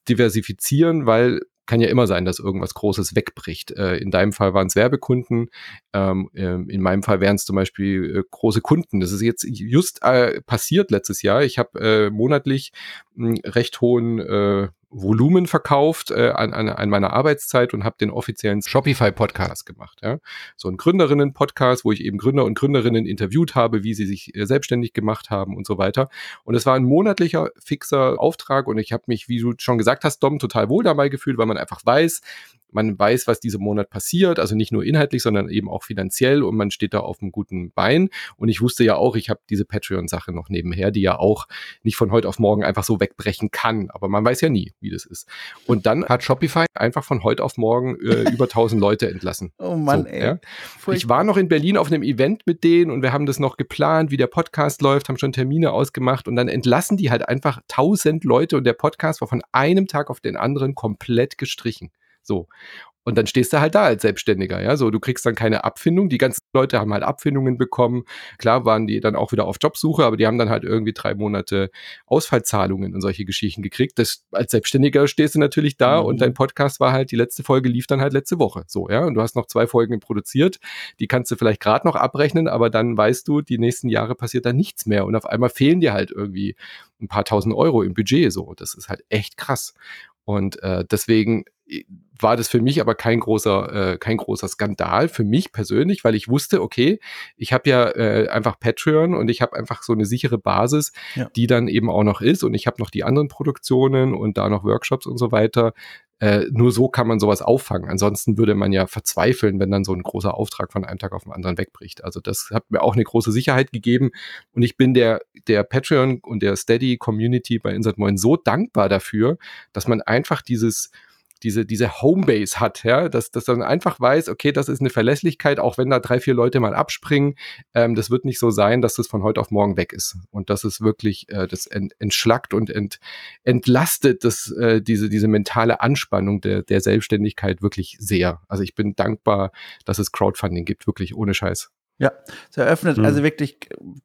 diversifizieren, weil kann ja immer sein, dass irgendwas Großes wegbricht. Äh, in deinem Fall waren es Werbekunden, ähm, ähm, in meinem Fall wären es zum Beispiel äh, große Kunden. Das ist jetzt just passiert letztes Jahr. Ich habe monatlich einen recht hohen Volumen verkauft äh, an, an, an meiner Arbeitszeit und habe den offiziellen Shopify-Podcast gemacht. Ja? So ein Gründerinnen-Podcast, wo ich eben Gründer und Gründerinnen interviewt habe, wie sie sich äh, selbstständig gemacht haben und so weiter. Und es war ein monatlicher fixer Auftrag und ich habe mich, wie du schon gesagt hast, Dom, total wohl dabei gefühlt, weil man einfach weiß, man weiß, was diesen Monat passiert, also nicht nur inhaltlich, sondern eben auch finanziell und man steht da auf einem guten Bein. Und ich wusste ja auch, ich habe diese Patreon-Sache noch nebenher, die ja auch nicht von heute auf morgen einfach so wegbrechen kann. Aber man weiß ja nie, wie das ist. Und dann hat Shopify einfach von heute auf morgen äh, über 1000 Leute entlassen. Oh Mann, so, ey. Ja. Ich war noch in Berlin auf einem Event mit denen und wir haben das noch geplant, wie der Podcast läuft, haben schon Termine ausgemacht und dann entlassen die halt einfach 1000 Leute und der Podcast war von einem Tag auf den anderen komplett gestrichen. So. Und dann stehst du halt da als Selbstständiger, ja. So, du kriegst dann keine Abfindung. Die ganzen Leute haben halt Abfindungen bekommen. Klar waren die dann auch wieder auf Jobsuche, aber die haben dann halt irgendwie drei Monate Ausfallzahlungen und solche Geschichten gekriegt. Das, als Selbstständiger stehst du natürlich da mhm. und dein Podcast war halt, die letzte Folge lief dann halt letzte Woche. So, ja. Und du hast noch zwei Folgen produziert. Die kannst du vielleicht gerade noch abrechnen, aber dann weißt du, die nächsten Jahre passiert da nichts mehr. Und auf einmal fehlen dir halt irgendwie ein paar tausend Euro im Budget. So, das ist halt echt krass. Und äh, deswegen war das für mich aber kein großer, äh, kein großer Skandal für mich persönlich, weil ich wusste, okay, ich habe ja äh, einfach Patreon und ich habe einfach so eine sichere Basis, ja. die dann eben auch noch ist und ich habe noch die anderen Produktionen und da noch Workshops und so weiter. Äh, nur so kann man sowas auffangen. Ansonsten würde man ja verzweifeln, wenn dann so ein großer Auftrag von einem Tag auf den anderen wegbricht. Also das hat mir auch eine große Sicherheit gegeben. Und ich bin der, der Patreon und der Steady Community bei Insert Moin so dankbar dafür, dass man einfach dieses, diese, diese Homebase hat, ja, dass, dass man einfach weiß, okay, das ist eine Verlässlichkeit, auch wenn da drei, vier Leute mal abspringen, ähm, das wird nicht so sein, dass das von heute auf morgen weg ist. Und das ist wirklich, äh, das ent, entschlackt und ent, entlastet das, äh, diese, diese mentale Anspannung der, der Selbstständigkeit wirklich sehr. Also ich bin dankbar, dass es Crowdfunding gibt, wirklich ohne Scheiß. Ja, es eröffnet mhm. also wirklich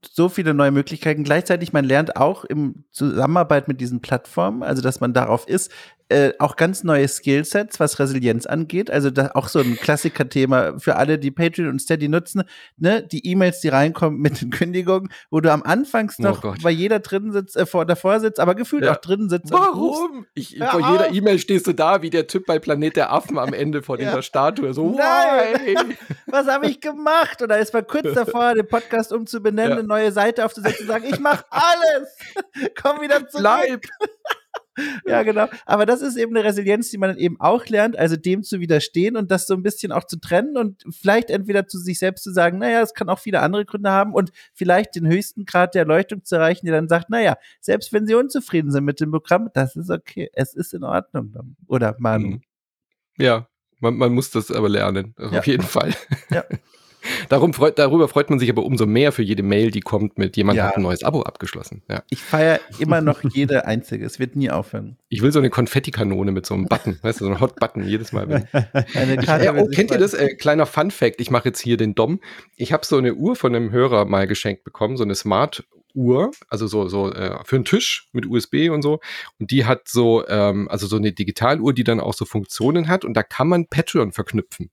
so viele neue Möglichkeiten. Gleichzeitig, man lernt auch im Zusammenarbeit mit diesen Plattformen, also dass man darauf ist, äh, auch ganz neue Skillsets, was Resilienz angeht. Also da auch so ein Klassiker-Thema für alle, die Patreon und Steady nutzen. Ne? Die E-Mails, die reinkommen mit den Kündigungen, wo du am Anfangs oh noch oh bei jeder drin sitzt, äh, vor, davor sitzt, aber gefühlt ja. auch drin sitzt. Warum? Ich, vor jeder E-Mail stehst du da wie der Typ bei Planet der Affen am Ende vor ja. dieser Statue. So, Nein! was habe ich gemacht? Und da ist man kurz davor, den Podcast umzubenennen, ja. eine neue Seite aufzusetzen und sagen, ich mache alles. Komm wieder zurück. Bleib. ja, genau. Aber das ist eben eine Resilienz, die man dann eben auch lernt, also dem zu widerstehen und das so ein bisschen auch zu trennen und vielleicht entweder zu sich selbst zu sagen, naja, es kann auch viele andere Gründe haben und vielleicht den höchsten Grad der Erleuchtung zu erreichen, der dann sagt, naja, selbst wenn sie unzufrieden sind mit dem Programm, das ist okay, es ist in Ordnung. Oder Manu. Mhm. Ja, man, man muss das aber lernen, ja. auf jeden Fall. Ja. Darum freut, darüber freut man sich aber umso mehr für jede Mail, die kommt mit jemand ja. hat ein neues Abo abgeschlossen. Ja. Ich feiere immer noch jede einzige. Es wird nie aufhören. Ich will so eine Konfettikanone mit so einem Button, weißt du, so ein Hot-Button jedes Mal. Wenn eine Karte, ich, äh, oh, kennt ihr das? Äh, kleiner Fun-Fact. Ich mache jetzt hier den Dom. Ich habe so eine Uhr von einem Hörer mal geschenkt bekommen, so eine Smart Uhr, also so, so äh, für einen Tisch mit USB und so. Und die hat so, ähm, also so eine Digitaluhr, die dann auch so Funktionen hat und da kann man Patreon verknüpfen.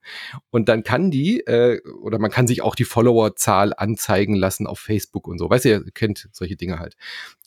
Und dann kann die, äh, oder man kann sich auch die Followerzahl anzeigen lassen auf Facebook und so. Weißt du, ihr kennt solche Dinge halt.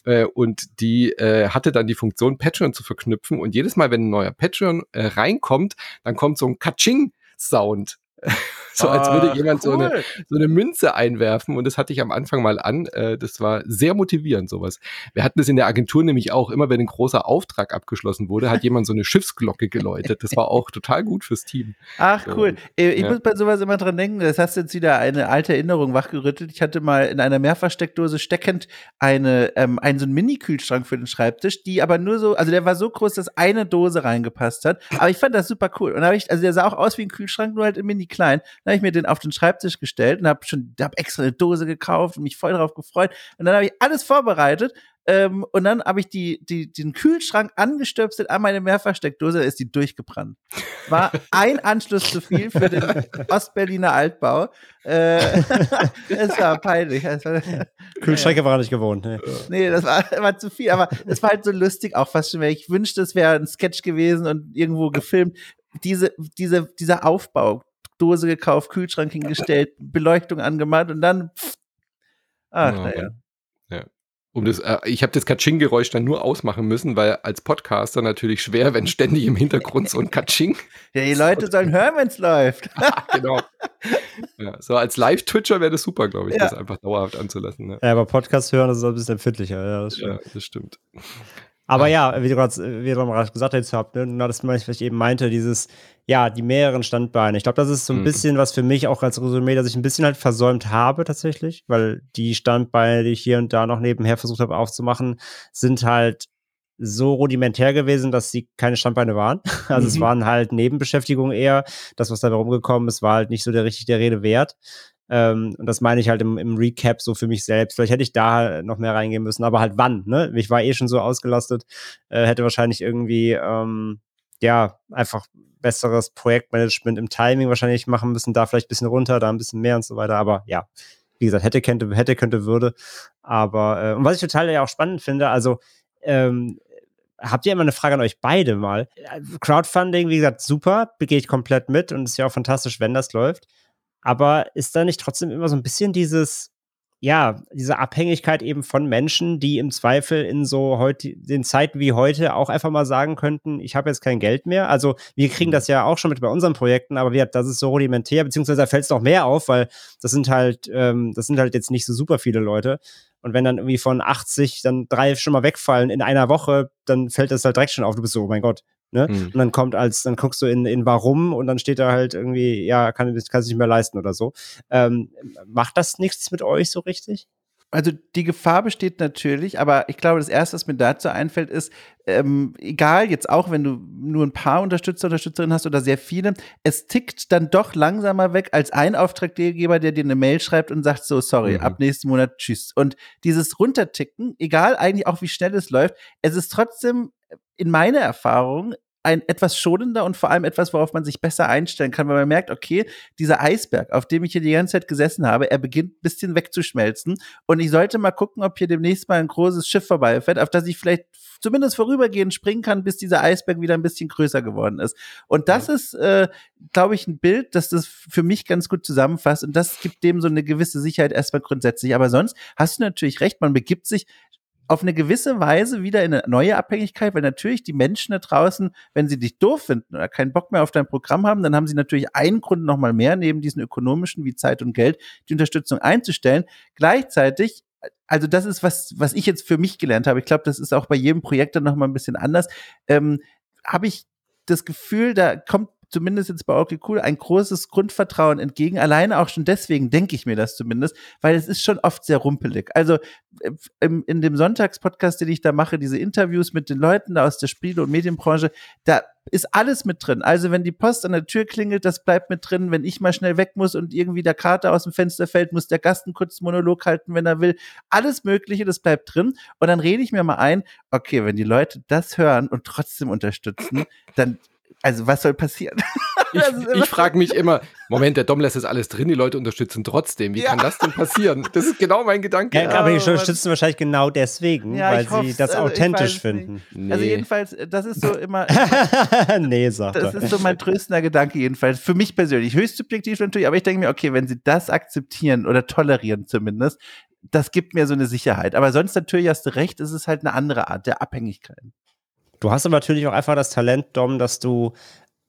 Äh, und die äh, hatte dann die Funktion, Patreon zu verknüpfen. Und jedes Mal, wenn ein neuer Patreon äh, reinkommt, dann kommt so ein Katsching-Sound so als würde jemand cool. so, eine, so eine Münze einwerfen und das hatte ich am Anfang mal an. Äh, das war sehr motivierend, sowas. Wir hatten das in der Agentur nämlich auch, immer wenn ein großer Auftrag abgeschlossen wurde, hat jemand so eine Schiffsglocke geläutet. Das war auch total gut fürs Team. Ach, so, cool. Äh, ich ja. muss bei sowas immer dran denken, das hast jetzt wieder eine alte Erinnerung wachgerüttelt. Ich hatte mal in einer Mehrfachsteckdose steckend eine, ähm, einen so einen Mini-Kühlschrank für den Schreibtisch, die aber nur so, also der war so groß, dass eine Dose reingepasst hat. Aber ich fand das super cool. Und da habe ich, also der sah auch aus wie ein Kühlschrank, nur halt im Mini klein. Dann habe ich mir den auf den Schreibtisch gestellt und habe schon, hab extra eine Dose gekauft und mich voll darauf gefreut. Und dann habe ich alles vorbereitet. Ähm, und dann habe ich die, die, den Kühlschrank angestöpselt an meine Mehrfachsteckdose, da ist die durchgebrannt. War ein Anschluss zu viel für den Ostberliner Altbau. Äh, es war peinlich. Kühlschränke war nicht gewohnt. Ne? Nee, das war, war zu viel, aber es war halt so lustig, auch fast schon, weil ich wünschte, es wäre ein Sketch gewesen und irgendwo gefilmt. Diese, diese, dieser Aufbau, Dose gekauft, Kühlschrank hingestellt, Beleuchtung angemacht und dann. Pff, ach, ja, naja. Ja. Um das, äh, ich habe das Katsching-Geräusch dann nur ausmachen müssen, weil als Podcaster natürlich schwer, wenn ständig im Hintergrund so ein Katsching. Ja, die Leute sollen hören, wenn es läuft. genau. Ja, so als Live-Twitcher wäre das super, glaube ich, ja. das einfach dauerhaft anzulassen. Ne? Ja, aber Podcast hören das ist ein bisschen empfindlicher. Ja, das, ja, das stimmt. Aber ja, wie du gerade gesagt hast, habt, ne, das, was ich eben meinte, dieses, ja, die mehreren Standbeine. Ich glaube, das ist so ein mhm. bisschen was für mich auch als Resümee, dass ich ein bisschen halt versäumt habe tatsächlich, weil die Standbeine, die ich hier und da noch nebenher versucht habe aufzumachen, sind halt so rudimentär gewesen, dass sie keine Standbeine waren. Also mhm. es waren halt Nebenbeschäftigungen eher. Das, was dabei rumgekommen ist, war halt nicht so der richtig der Rede wert. Ähm, und das meine ich halt im, im, Recap so für mich selbst. Vielleicht hätte ich da noch mehr reingehen müssen, aber halt wann, ne? Ich war eh schon so ausgelastet, äh, hätte wahrscheinlich irgendwie, ähm, ja, einfach besseres Projektmanagement im Timing wahrscheinlich machen müssen, da vielleicht ein bisschen runter, da ein bisschen mehr und so weiter. Aber ja, wie gesagt, hätte, könnte, hätte, könnte, würde. Aber, äh, und was ich total ja auch spannend finde, also, ähm, habt ihr immer eine Frage an euch beide mal? Crowdfunding, wie gesagt, super, gehe ich komplett mit und ist ja auch fantastisch, wenn das läuft. Aber ist da nicht trotzdem immer so ein bisschen dieses, ja, diese Abhängigkeit eben von Menschen, die im Zweifel in so heute, den Zeiten wie heute auch einfach mal sagen könnten, ich habe jetzt kein Geld mehr. Also wir kriegen mhm. das ja auch schon mit bei unseren Projekten, aber wir, das ist so rudimentär, beziehungsweise da fällt es noch mehr auf, weil das sind halt, ähm, das sind halt jetzt nicht so super viele Leute. Und wenn dann irgendwie von 80 dann drei schon mal wegfallen in einer Woche, dann fällt das halt direkt schon auf. Du bist so, oh mein Gott, Ne? Mhm. Und dann kommt als, dann guckst du in, in Warum und dann steht da halt irgendwie, ja, kann, kann sich nicht mehr leisten oder so. Ähm, macht das nichts mit euch so richtig? Also die Gefahr besteht natürlich, aber ich glaube, das Erste, was mir dazu einfällt, ist, ähm, egal jetzt auch, wenn du nur ein paar Unterstützer, Unterstützerinnen hast oder sehr viele, es tickt dann doch langsamer weg als ein Auftraggeber, der dir eine Mail schreibt und sagt so, sorry, mhm. ab nächsten Monat tschüss. Und dieses Runterticken, egal eigentlich auch wie schnell es läuft, es ist trotzdem in meiner Erfahrung ein etwas schonender und vor allem etwas, worauf man sich besser einstellen kann, weil man merkt, okay, dieser Eisberg, auf dem ich hier die ganze Zeit gesessen habe, er beginnt ein bisschen wegzuschmelzen und ich sollte mal gucken, ob hier demnächst mal ein großes Schiff vorbeifährt, auf das ich vielleicht zumindest vorübergehend springen kann, bis dieser Eisberg wieder ein bisschen größer geworden ist. Und das ja. ist, äh, glaube ich, ein Bild, das das für mich ganz gut zusammenfasst und das gibt dem so eine gewisse Sicherheit erstmal grundsätzlich. Aber sonst hast du natürlich recht, man begibt sich auf eine gewisse Weise wieder in eine neue Abhängigkeit, weil natürlich die Menschen da draußen, wenn sie dich doof finden oder keinen Bock mehr auf dein Programm haben, dann haben sie natürlich einen Grund nochmal mehr, neben diesen ökonomischen wie Zeit und Geld, die Unterstützung einzustellen. Gleichzeitig also das ist was, was ich jetzt für mich gelernt habe. Ich glaube, das ist auch bei jedem Projekt dann nochmal ein bisschen anders. Ähm, habe ich das Gefühl, da kommt zumindest jetzt bei Okay Cool ein großes Grundvertrauen entgegen. Alleine auch schon deswegen denke ich mir das zumindest, weil es ist schon oft sehr rumpelig. Also äh, im, in dem Sonntagspodcast, den ich da mache, diese Interviews mit den Leuten aus der Spiele- und Medienbranche, da ist alles mit drin. Also wenn die Post an der Tür klingelt, das bleibt mit drin. Wenn ich mal schnell weg muss und irgendwie der Kater aus dem Fenster fällt, muss der Gast einen kurzen Monolog halten, wenn er will. Alles Mögliche, das bleibt drin. Und dann rede ich mir mal ein, okay, wenn die Leute das hören und trotzdem unterstützen, dann also was soll passieren? Ich, ich frage mich immer, Moment, der Dom lässt das alles drin, die Leute unterstützen trotzdem. Wie ja. kann das denn passieren? Das ist genau mein Gedanke. Ja, aber die unterstützen wahrscheinlich genau deswegen, ja, weil sie das also authentisch finden. Nee. Also jedenfalls, das ist so immer. nee, sagt Das ist so mein tröstender Gedanke jedenfalls. Für mich persönlich. Höchst subjektiv natürlich, aber ich denke mir, okay, wenn sie das akzeptieren oder tolerieren zumindest, das gibt mir so eine Sicherheit. Aber sonst natürlich hast du recht, es ist halt eine andere Art der Abhängigkeit. Du hast aber natürlich auch einfach das Talent, Dom, dass du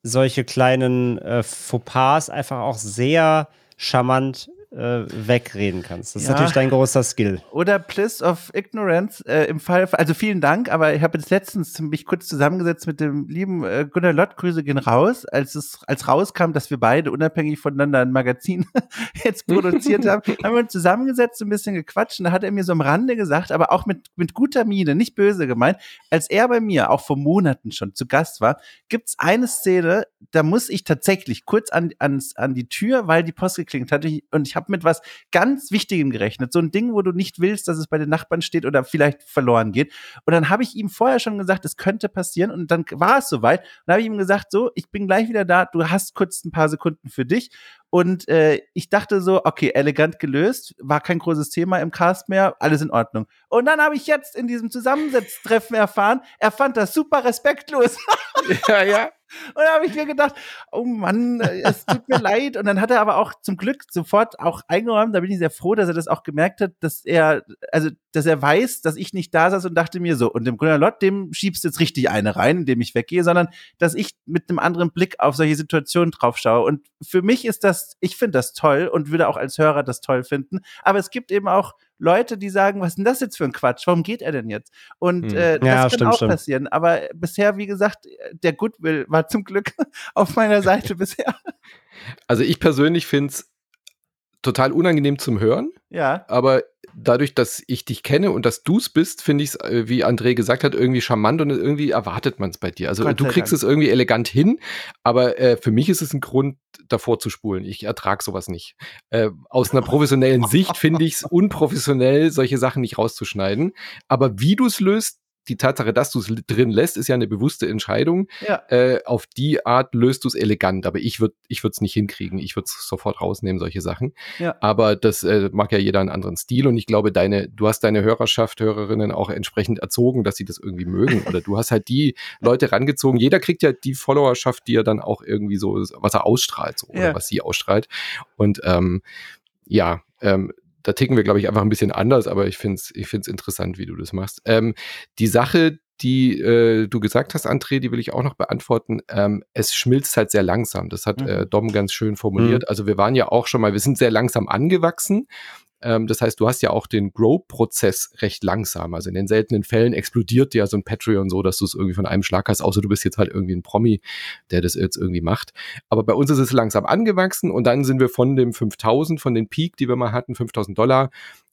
solche kleinen äh, Fauxpas einfach auch sehr charmant äh, wegreden kannst. Das ja. ist natürlich dein großer Skill. Oder Bliss of Ignorance äh, im Fall, also vielen Dank, aber ich habe jetzt letztens mich kurz zusammengesetzt mit dem lieben äh, Gunnar Lott, Grüße gehen raus, als es als rauskam, dass wir beide unabhängig voneinander ein Magazin jetzt produziert haben, haben wir uns zusammengesetzt, ein bisschen gequatscht und da hat er mir so am Rande gesagt, aber auch mit, mit guter Miene, nicht böse gemeint, als er bei mir auch vor Monaten schon zu Gast war, gibt's eine Szene, da muss ich tatsächlich kurz an, an, an die Tür, weil die Post geklingelt hat und ich habe mit was ganz Wichtigem gerechnet. So ein Ding, wo du nicht willst, dass es bei den Nachbarn steht oder vielleicht verloren geht. Und dann habe ich ihm vorher schon gesagt, es könnte passieren. Und dann war es soweit. Und dann habe ich ihm gesagt, so, ich bin gleich wieder da. Du hast kurz ein paar Sekunden für dich. Und äh, ich dachte so, okay, elegant gelöst, war kein großes Thema im Cast mehr, alles in Ordnung. Und dann habe ich jetzt in diesem Zusammensetztreffen erfahren, er fand das super respektlos. ja, ja. Und da habe ich mir gedacht, oh Mann, es tut mir leid. Und dann hat er aber auch zum Glück sofort auch eingeräumt. Da bin ich sehr froh, dass er das auch gemerkt hat, dass er, also, dass er weiß, dass ich nicht da saß und dachte mir so, und dem Grüner Lott, dem schiebst jetzt richtig eine rein, indem ich weggehe, sondern dass ich mit einem anderen Blick auf solche Situationen drauf schaue. Und für mich ist das, ich finde das toll und würde auch als Hörer das toll finden. Aber es gibt eben auch Leute, die sagen, was ist denn das jetzt für ein Quatsch? Warum geht er denn jetzt? Und hm. äh, das ja, kann stimmt, auch stimmt. passieren. Aber bisher, wie gesagt, der Goodwill war zum Glück auf meiner Seite bisher. Also ich persönlich finde es total unangenehm zum Hören. Ja. Aber dadurch, dass ich dich kenne und dass du es bist, finde ich es, äh, wie André gesagt hat, irgendwie charmant und irgendwie erwartet man es bei dir. Also Gott du kriegst Dank. es irgendwie elegant hin, aber äh, für mich ist es ein Grund, davor zu spulen. Ich ertrage sowas nicht. Äh, aus einer professionellen Sicht finde ich es unprofessionell, solche Sachen nicht rauszuschneiden. Aber wie du es löst, die Tatsache, dass du es drin lässt, ist ja eine bewusste Entscheidung. Ja. Äh, auf die Art löst du es elegant, aber ich würde ich es nicht hinkriegen. Ich würde es sofort rausnehmen, solche Sachen. Ja. Aber das äh, mag ja jeder einen anderen Stil und ich glaube, deine, du hast deine Hörerschaft, Hörerinnen auch entsprechend erzogen, dass sie das irgendwie mögen. Oder du hast halt die Leute rangezogen. Jeder kriegt ja die Followerschaft, die er dann auch irgendwie so, was er ausstrahlt, so, ja. oder was sie ausstrahlt. Und ähm, ja, ähm, da ticken wir, glaube ich, einfach ein bisschen anders, aber ich finde es ich find's interessant, wie du das machst. Ähm, die Sache, die äh, du gesagt hast, André, die will ich auch noch beantworten. Ähm, es schmilzt halt sehr langsam. Das hat mhm. äh, Dom ganz schön formuliert. Mhm. Also wir waren ja auch schon mal, wir sind sehr langsam angewachsen. Ähm, das heißt, du hast ja auch den Grow-Prozess recht langsam. Also in den seltenen Fällen explodiert ja so ein Patreon so, dass du es irgendwie von einem Schlag hast, außer du bist jetzt halt irgendwie ein Promi, der das jetzt irgendwie macht. Aber bei uns ist es langsam angewachsen und dann sind wir von dem 5000, von den Peak, die wir mal hatten, 5000 Dollar,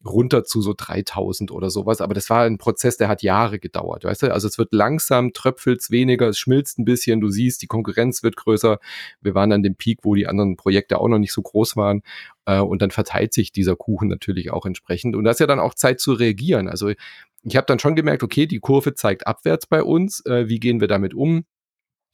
runter zu so 3000 oder sowas. Aber das war ein Prozess, der hat Jahre gedauert, weißt du? Also es wird langsam, tröpfelt's weniger, es schmilzt ein bisschen, du siehst, die Konkurrenz wird größer. Wir waren an dem Peak, wo die anderen Projekte auch noch nicht so groß waren. Äh, und dann verteilt sich dieser Kuchen natürlich auch entsprechend. Und das ist ja dann auch Zeit zu reagieren. Also ich habe dann schon gemerkt, okay, die Kurve zeigt abwärts bei uns. Äh, wie gehen wir damit um?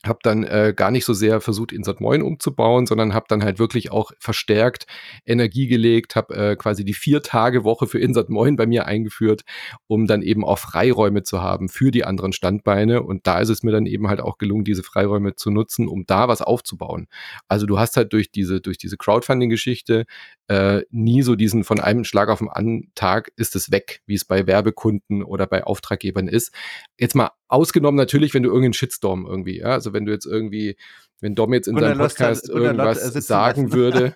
Habe dann äh, gar nicht so sehr versucht, Insert Moin umzubauen, sondern habe dann halt wirklich auch verstärkt Energie gelegt, habe äh, quasi die Vier-Tage-Woche für Insert Moin bei mir eingeführt, um dann eben auch Freiräume zu haben für die anderen Standbeine. Und da ist es mir dann eben halt auch gelungen, diese Freiräume zu nutzen, um da was aufzubauen. Also du hast halt durch diese, durch diese Crowdfunding-Geschichte äh, nie so diesen von einem Schlag auf den anderen Tag ist es weg, wie es bei Werbekunden oder bei Auftraggebern ist. Jetzt mal ausgenommen natürlich, wenn du irgendeinen Shitstorm irgendwie, ja, also wenn du jetzt irgendwie wenn Dom jetzt in seinem Podcast hat, irgendwas sagen würde,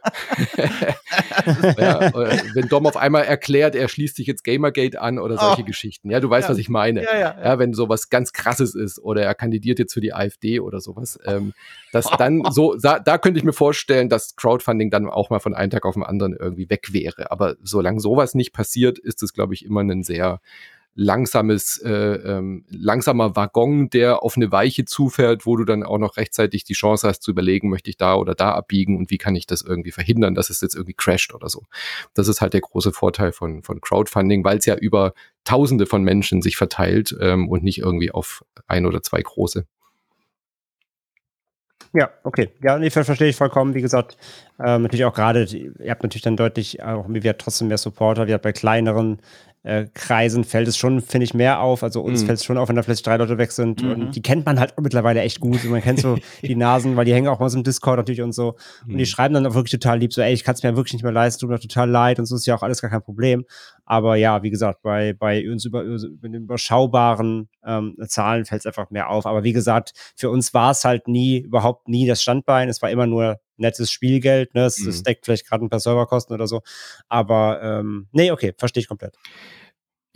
ja, wenn Dom auf einmal erklärt, er schließt sich jetzt Gamergate an oder solche oh. Geschichten. Ja, du weißt, ja. was ich meine. Ja, ja, ja, wenn sowas ganz krasses ist oder er kandidiert jetzt für die AfD oder sowas, ähm, dass dann so, da, da könnte ich mir vorstellen, dass Crowdfunding dann auch mal von einem Tag auf den anderen irgendwie weg wäre. Aber solange sowas nicht passiert, ist es, glaube ich, immer ein sehr langsames, äh, ähm, langsamer Waggon, der auf eine Weiche zufährt, wo du dann auch noch rechtzeitig die Chance hast zu überlegen, möchte ich da oder da abbiegen und wie kann ich das irgendwie verhindern, dass es jetzt irgendwie crasht oder so. Das ist halt der große Vorteil von, von Crowdfunding, weil es ja über Tausende von Menschen sich verteilt ähm, und nicht irgendwie auf ein oder zwei große. Ja, okay. Ja, nee, verstehe ich vollkommen. Wie gesagt, ähm, natürlich auch gerade, ihr habt natürlich dann deutlich, auch wie wir trotzdem mehr Supporter, wir habt bei kleineren äh, Kreisen fällt es schon, finde ich, mehr auf. Also uns mhm. fällt es schon auf, wenn da vielleicht drei Leute weg sind. Mhm. Und die kennt man halt mittlerweile echt gut. Und man kennt so die Nasen, weil die hängen auch mal so im Discord natürlich und so. Mhm. Und die mhm. schreiben dann auch wirklich total lieb, so, ey, ich kann es mir wirklich nicht mehr leisten, tut mir total leid und so ist ja auch alles gar kein Problem. Aber ja, wie gesagt, bei, bei uns über, über den überschaubaren ähm, Zahlen fällt es einfach mehr auf. Aber wie gesagt, für uns war es halt nie, überhaupt nie das Standbein. Es war immer nur nettes Spielgeld, ne? Es, mhm. deckt vielleicht gerade ein paar Serverkosten oder so. Aber ähm, nee, okay, verstehe ich komplett.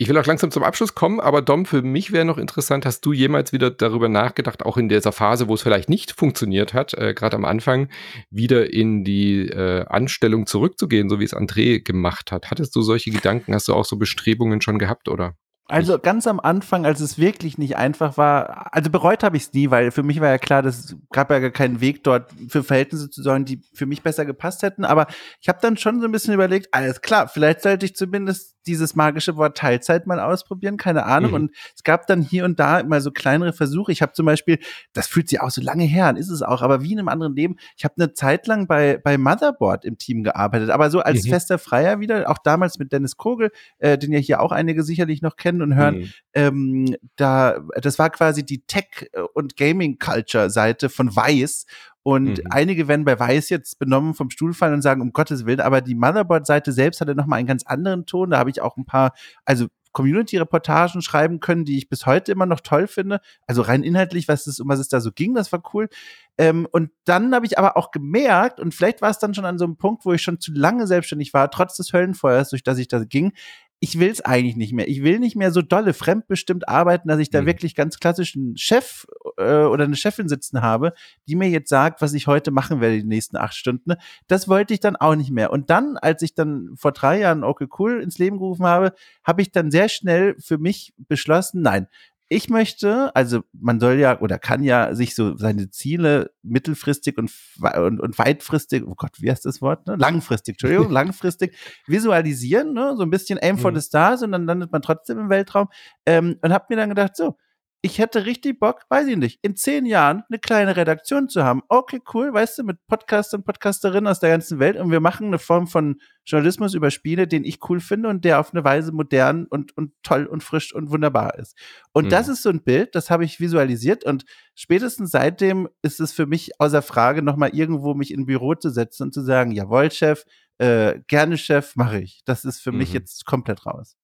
Ich will auch langsam zum Abschluss kommen, aber Dom, für mich wäre noch interessant, hast du jemals wieder darüber nachgedacht, auch in dieser Phase, wo es vielleicht nicht funktioniert hat, äh, gerade am Anfang, wieder in die äh, Anstellung zurückzugehen, so wie es André gemacht hat? Hattest du solche Gedanken? Hast du auch so Bestrebungen schon gehabt, oder? Also ganz am Anfang, als es wirklich nicht einfach war, also bereut habe ich es nie, weil für mich war ja klar, dass gab ja gar keinen Weg dort für Verhältnisse zu sorgen, die für mich besser gepasst hätten. Aber ich habe dann schon so ein bisschen überlegt, alles klar, vielleicht sollte ich zumindest dieses magische Wort Teilzeit mal ausprobieren, keine Ahnung. Mhm. Und es gab dann hier und da immer so kleinere Versuche. Ich habe zum Beispiel, das fühlt sich auch so lange her an, ist es auch, aber wie in einem anderen Leben, ich habe eine Zeit lang bei, bei Motherboard im Team gearbeitet, aber so als mhm. fester Freier wieder, auch damals mit Dennis Kogel, äh, den ja hier auch einige sicherlich noch kennen und hören. Mhm. Ähm, da, das war quasi die Tech- und Gaming-Culture-Seite von Weiß. Und mhm. einige werden bei Weiß jetzt benommen vom Stuhl fallen und sagen, um Gottes Willen, aber die Motherboard-Seite selbst hatte nochmal einen ganz anderen Ton. Da habe ich auch ein paar, also Community-Reportagen schreiben können, die ich bis heute immer noch toll finde. Also rein inhaltlich, was es, um was es da so ging, das war cool. Ähm, und dann habe ich aber auch gemerkt, und vielleicht war es dann schon an so einem Punkt, wo ich schon zu lange selbstständig war, trotz des Höllenfeuers, durch das ich da ging, ich will es eigentlich nicht mehr. Ich will nicht mehr so dolle fremdbestimmt arbeiten, dass ich da mhm. wirklich ganz klassisch einen Chef äh, oder eine Chefin sitzen habe, die mir jetzt sagt, was ich heute machen werde die nächsten acht Stunden. Das wollte ich dann auch nicht mehr. Und dann, als ich dann vor drei Jahren Okay Cool ins Leben gerufen habe, habe ich dann sehr schnell für mich beschlossen, nein, ich möchte, also man soll ja oder kann ja sich so seine Ziele mittelfristig und, und, und weitfristig, oh Gott, wie heißt das Wort? Ne? Langfristig, Entschuldigung, langfristig visualisieren, ne? so ein bisschen Aim for mhm. the Stars und dann landet man trotzdem im Weltraum. Ähm, und habe mir dann gedacht, so, ich hätte richtig Bock, weiß ich nicht, in zehn Jahren eine kleine Redaktion zu haben. Okay, cool, weißt du, mit Podcastern und Podcasterinnen aus der ganzen Welt und wir machen eine Form von Journalismus über Spiele, den ich cool finde und der auf eine Weise modern und, und toll und frisch und wunderbar ist. Und mhm. das ist so ein Bild, das habe ich visualisiert und spätestens seitdem ist es für mich außer Frage, nochmal irgendwo mich in ein Büro zu setzen und zu sagen, jawohl, Chef, äh, gerne Chef, mache ich. Das ist für mhm. mich jetzt komplett raus.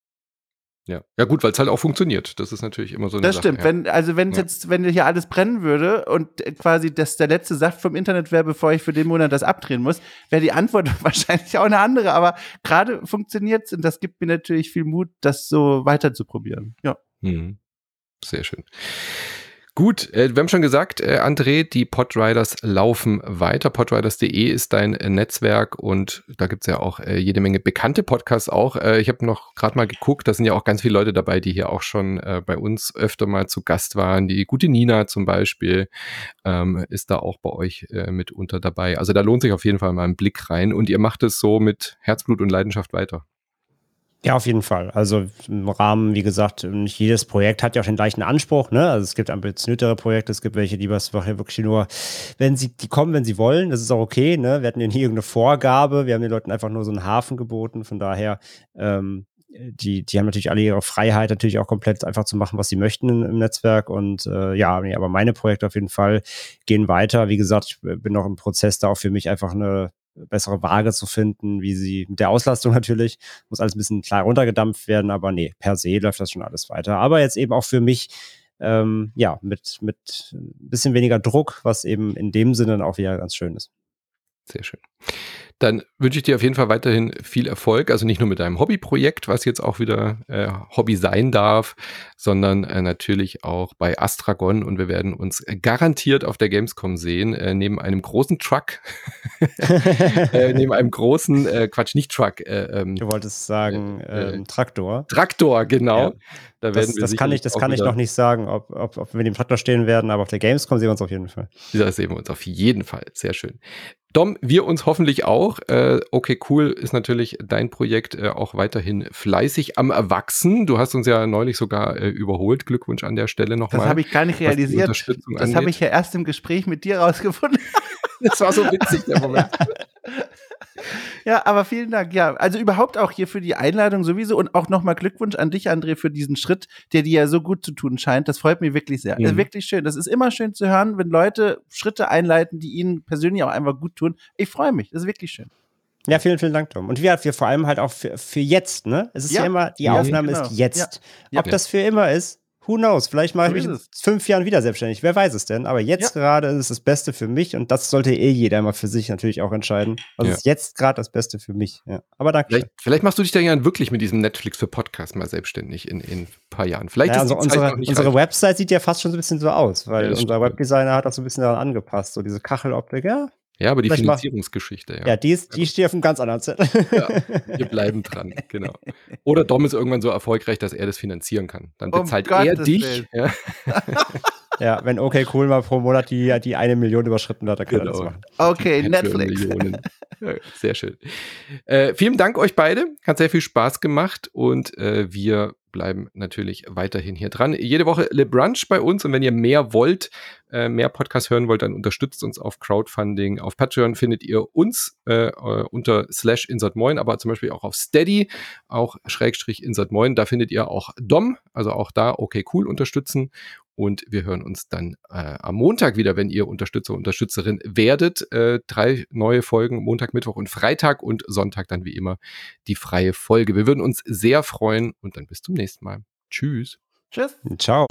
Ja, ja gut, weil es halt auch funktioniert. Das ist natürlich immer so eine Das Sache, stimmt. Ja. Wenn, also wenn ja. jetzt, wenn hier alles brennen würde und quasi das der letzte Saft vom Internet wäre, bevor ich für den Monat das abdrehen muss, wäre die Antwort wahrscheinlich auch eine andere. Aber gerade funktioniert's und das gibt mir natürlich viel Mut, das so weiter zu probieren. Ja. Mhm. Sehr schön. Gut, äh, wir haben schon gesagt, äh, André, die Podriders laufen weiter. Podriders.de ist dein äh, Netzwerk und da gibt's ja auch äh, jede Menge bekannte Podcasts auch. Äh, ich habe noch gerade mal geguckt, da sind ja auch ganz viele Leute dabei, die hier auch schon äh, bei uns öfter mal zu Gast waren. Die gute Nina zum Beispiel ähm, ist da auch bei euch äh, mitunter dabei. Also da lohnt sich auf jeden Fall mal ein Blick rein und ihr macht es so mit Herzblut und Leidenschaft weiter. Ja, auf jeden Fall. Also im Rahmen, wie gesagt, nicht jedes Projekt hat ja auch den gleichen Anspruch. Ne? Also es gibt ambitioniertere Projekte, es gibt welche, die was wirklich nur, wenn sie, die kommen, wenn sie wollen, das ist auch okay. Ne? Wir hatten ja nie irgendeine Vorgabe, wir haben den Leuten einfach nur so einen Hafen geboten. Von daher, ähm, die, die haben natürlich alle ihre Freiheit, natürlich auch komplett einfach zu machen, was sie möchten im Netzwerk. Und äh, ja, aber meine Projekte auf jeden Fall gehen weiter. Wie gesagt, ich bin noch im Prozess, da auch für mich einfach eine bessere Waage zu finden, wie sie mit der Auslastung natürlich, muss alles ein bisschen klar runtergedampft werden, aber nee, per se läuft das schon alles weiter. Aber jetzt eben auch für mich ähm, ja, mit, mit ein bisschen weniger Druck, was eben in dem Sinne auch wieder ganz schön ist. Sehr schön. Dann wünsche ich dir auf jeden Fall weiterhin viel Erfolg. Also nicht nur mit deinem Hobbyprojekt, was jetzt auch wieder äh, Hobby sein darf, sondern äh, natürlich auch bei Astragon. Und wir werden uns garantiert auf der Gamescom sehen, äh, neben einem großen Truck. äh, neben einem großen, äh, Quatsch, nicht Truck. Äh, ähm, du wolltest sagen äh, ähm, Traktor. Traktor, genau. Ja. Da das, das kann ich, das kann ich noch nicht sagen, ob, ob, ob wir mit dem Traktor stehen werden, aber auf der Gamescom sehen wir uns auf jeden Fall. Da sehen wir uns auf jeden Fall. Sehr schön. Dom, wir uns hoffentlich auch. Äh, okay, cool ist natürlich dein Projekt äh, auch weiterhin fleißig am Erwachsen. Du hast uns ja neulich sogar äh, überholt. Glückwunsch an der Stelle nochmal. Das habe ich gar nicht realisiert. Das habe ich ja erst im Gespräch mit dir rausgefunden. das war so witzig, der Moment. Ja, aber vielen Dank. Ja, also überhaupt auch hier für die Einladung sowieso und auch nochmal Glückwunsch an dich, André, für diesen Schritt, der dir ja so gut zu tun scheint. Das freut mich wirklich sehr. Mhm. wirklich schön. Das ist immer schön zu hören, wenn Leute Schritte einleiten, die ihnen persönlich auch einfach gut tun. Ich freue mich. Das ist wirklich schön. Ja, vielen, vielen Dank, Tom. Und wir, wir vor allem halt auch für, für jetzt, ne? Es ist ja, ja immer, die ja, Aufnahme genau. ist jetzt. Ja. Ob das für immer ist, Who knows? Vielleicht mache ich mich in fünf Jahren wieder selbstständig. Wer weiß es denn? Aber jetzt ja. gerade ist es das Beste für mich und das sollte eh jeder mal für sich natürlich auch entscheiden. Was ja. ist jetzt gerade das Beste für mich? Ja. Aber danke. Vielleicht, vielleicht, machst du dich dann ja wirklich mit diesem Netflix für Podcast mal selbstständig in, in ein paar Jahren. Vielleicht ja, also unsere, unsere Website sieht ja fast schon so ein bisschen so aus, weil unser Webdesigner hat das so ein bisschen daran angepasst. So diese Kacheloptik, ja, ja, aber die Vielleicht Finanzierungsgeschichte, ja. Ja, die, ist, die steht auf einem ganz anderen Zettel. Ja, wir bleiben dran, genau. Oder Dom ist irgendwann so erfolgreich, dass er das finanzieren kann. Dann bezahlt um er dich. Ja. ja. wenn okay cool mal pro Monat die, die eine Million überschritten hat, dann kann genau. er das genau. machen. Okay, Netflix. sehr schön. Äh, vielen Dank euch beide. Hat sehr viel Spaß gemacht und äh, wir bleiben natürlich weiterhin hier dran. Jede Woche Le Brunch bei uns und wenn ihr mehr wollt, äh, mehr Podcasts hören wollt, dann unterstützt uns auf Crowdfunding. Auf Patreon findet ihr uns äh, äh unter slash insertmoin, aber zum Beispiel auch auf Steady, auch Schrägstrich insertmoin. Da findet ihr auch Dom, also auch da okay cool unterstützen und wir hören uns dann äh, am Montag wieder, wenn ihr Unterstützer, Unterstützerin werdet. Äh, drei neue Folgen, Montag, Mittwoch und Freitag und Sonntag dann wie immer die freie Folge. Wir würden uns sehr freuen und dann bis zum nächsten Mal. Tschüss. Tschüss. Ciao.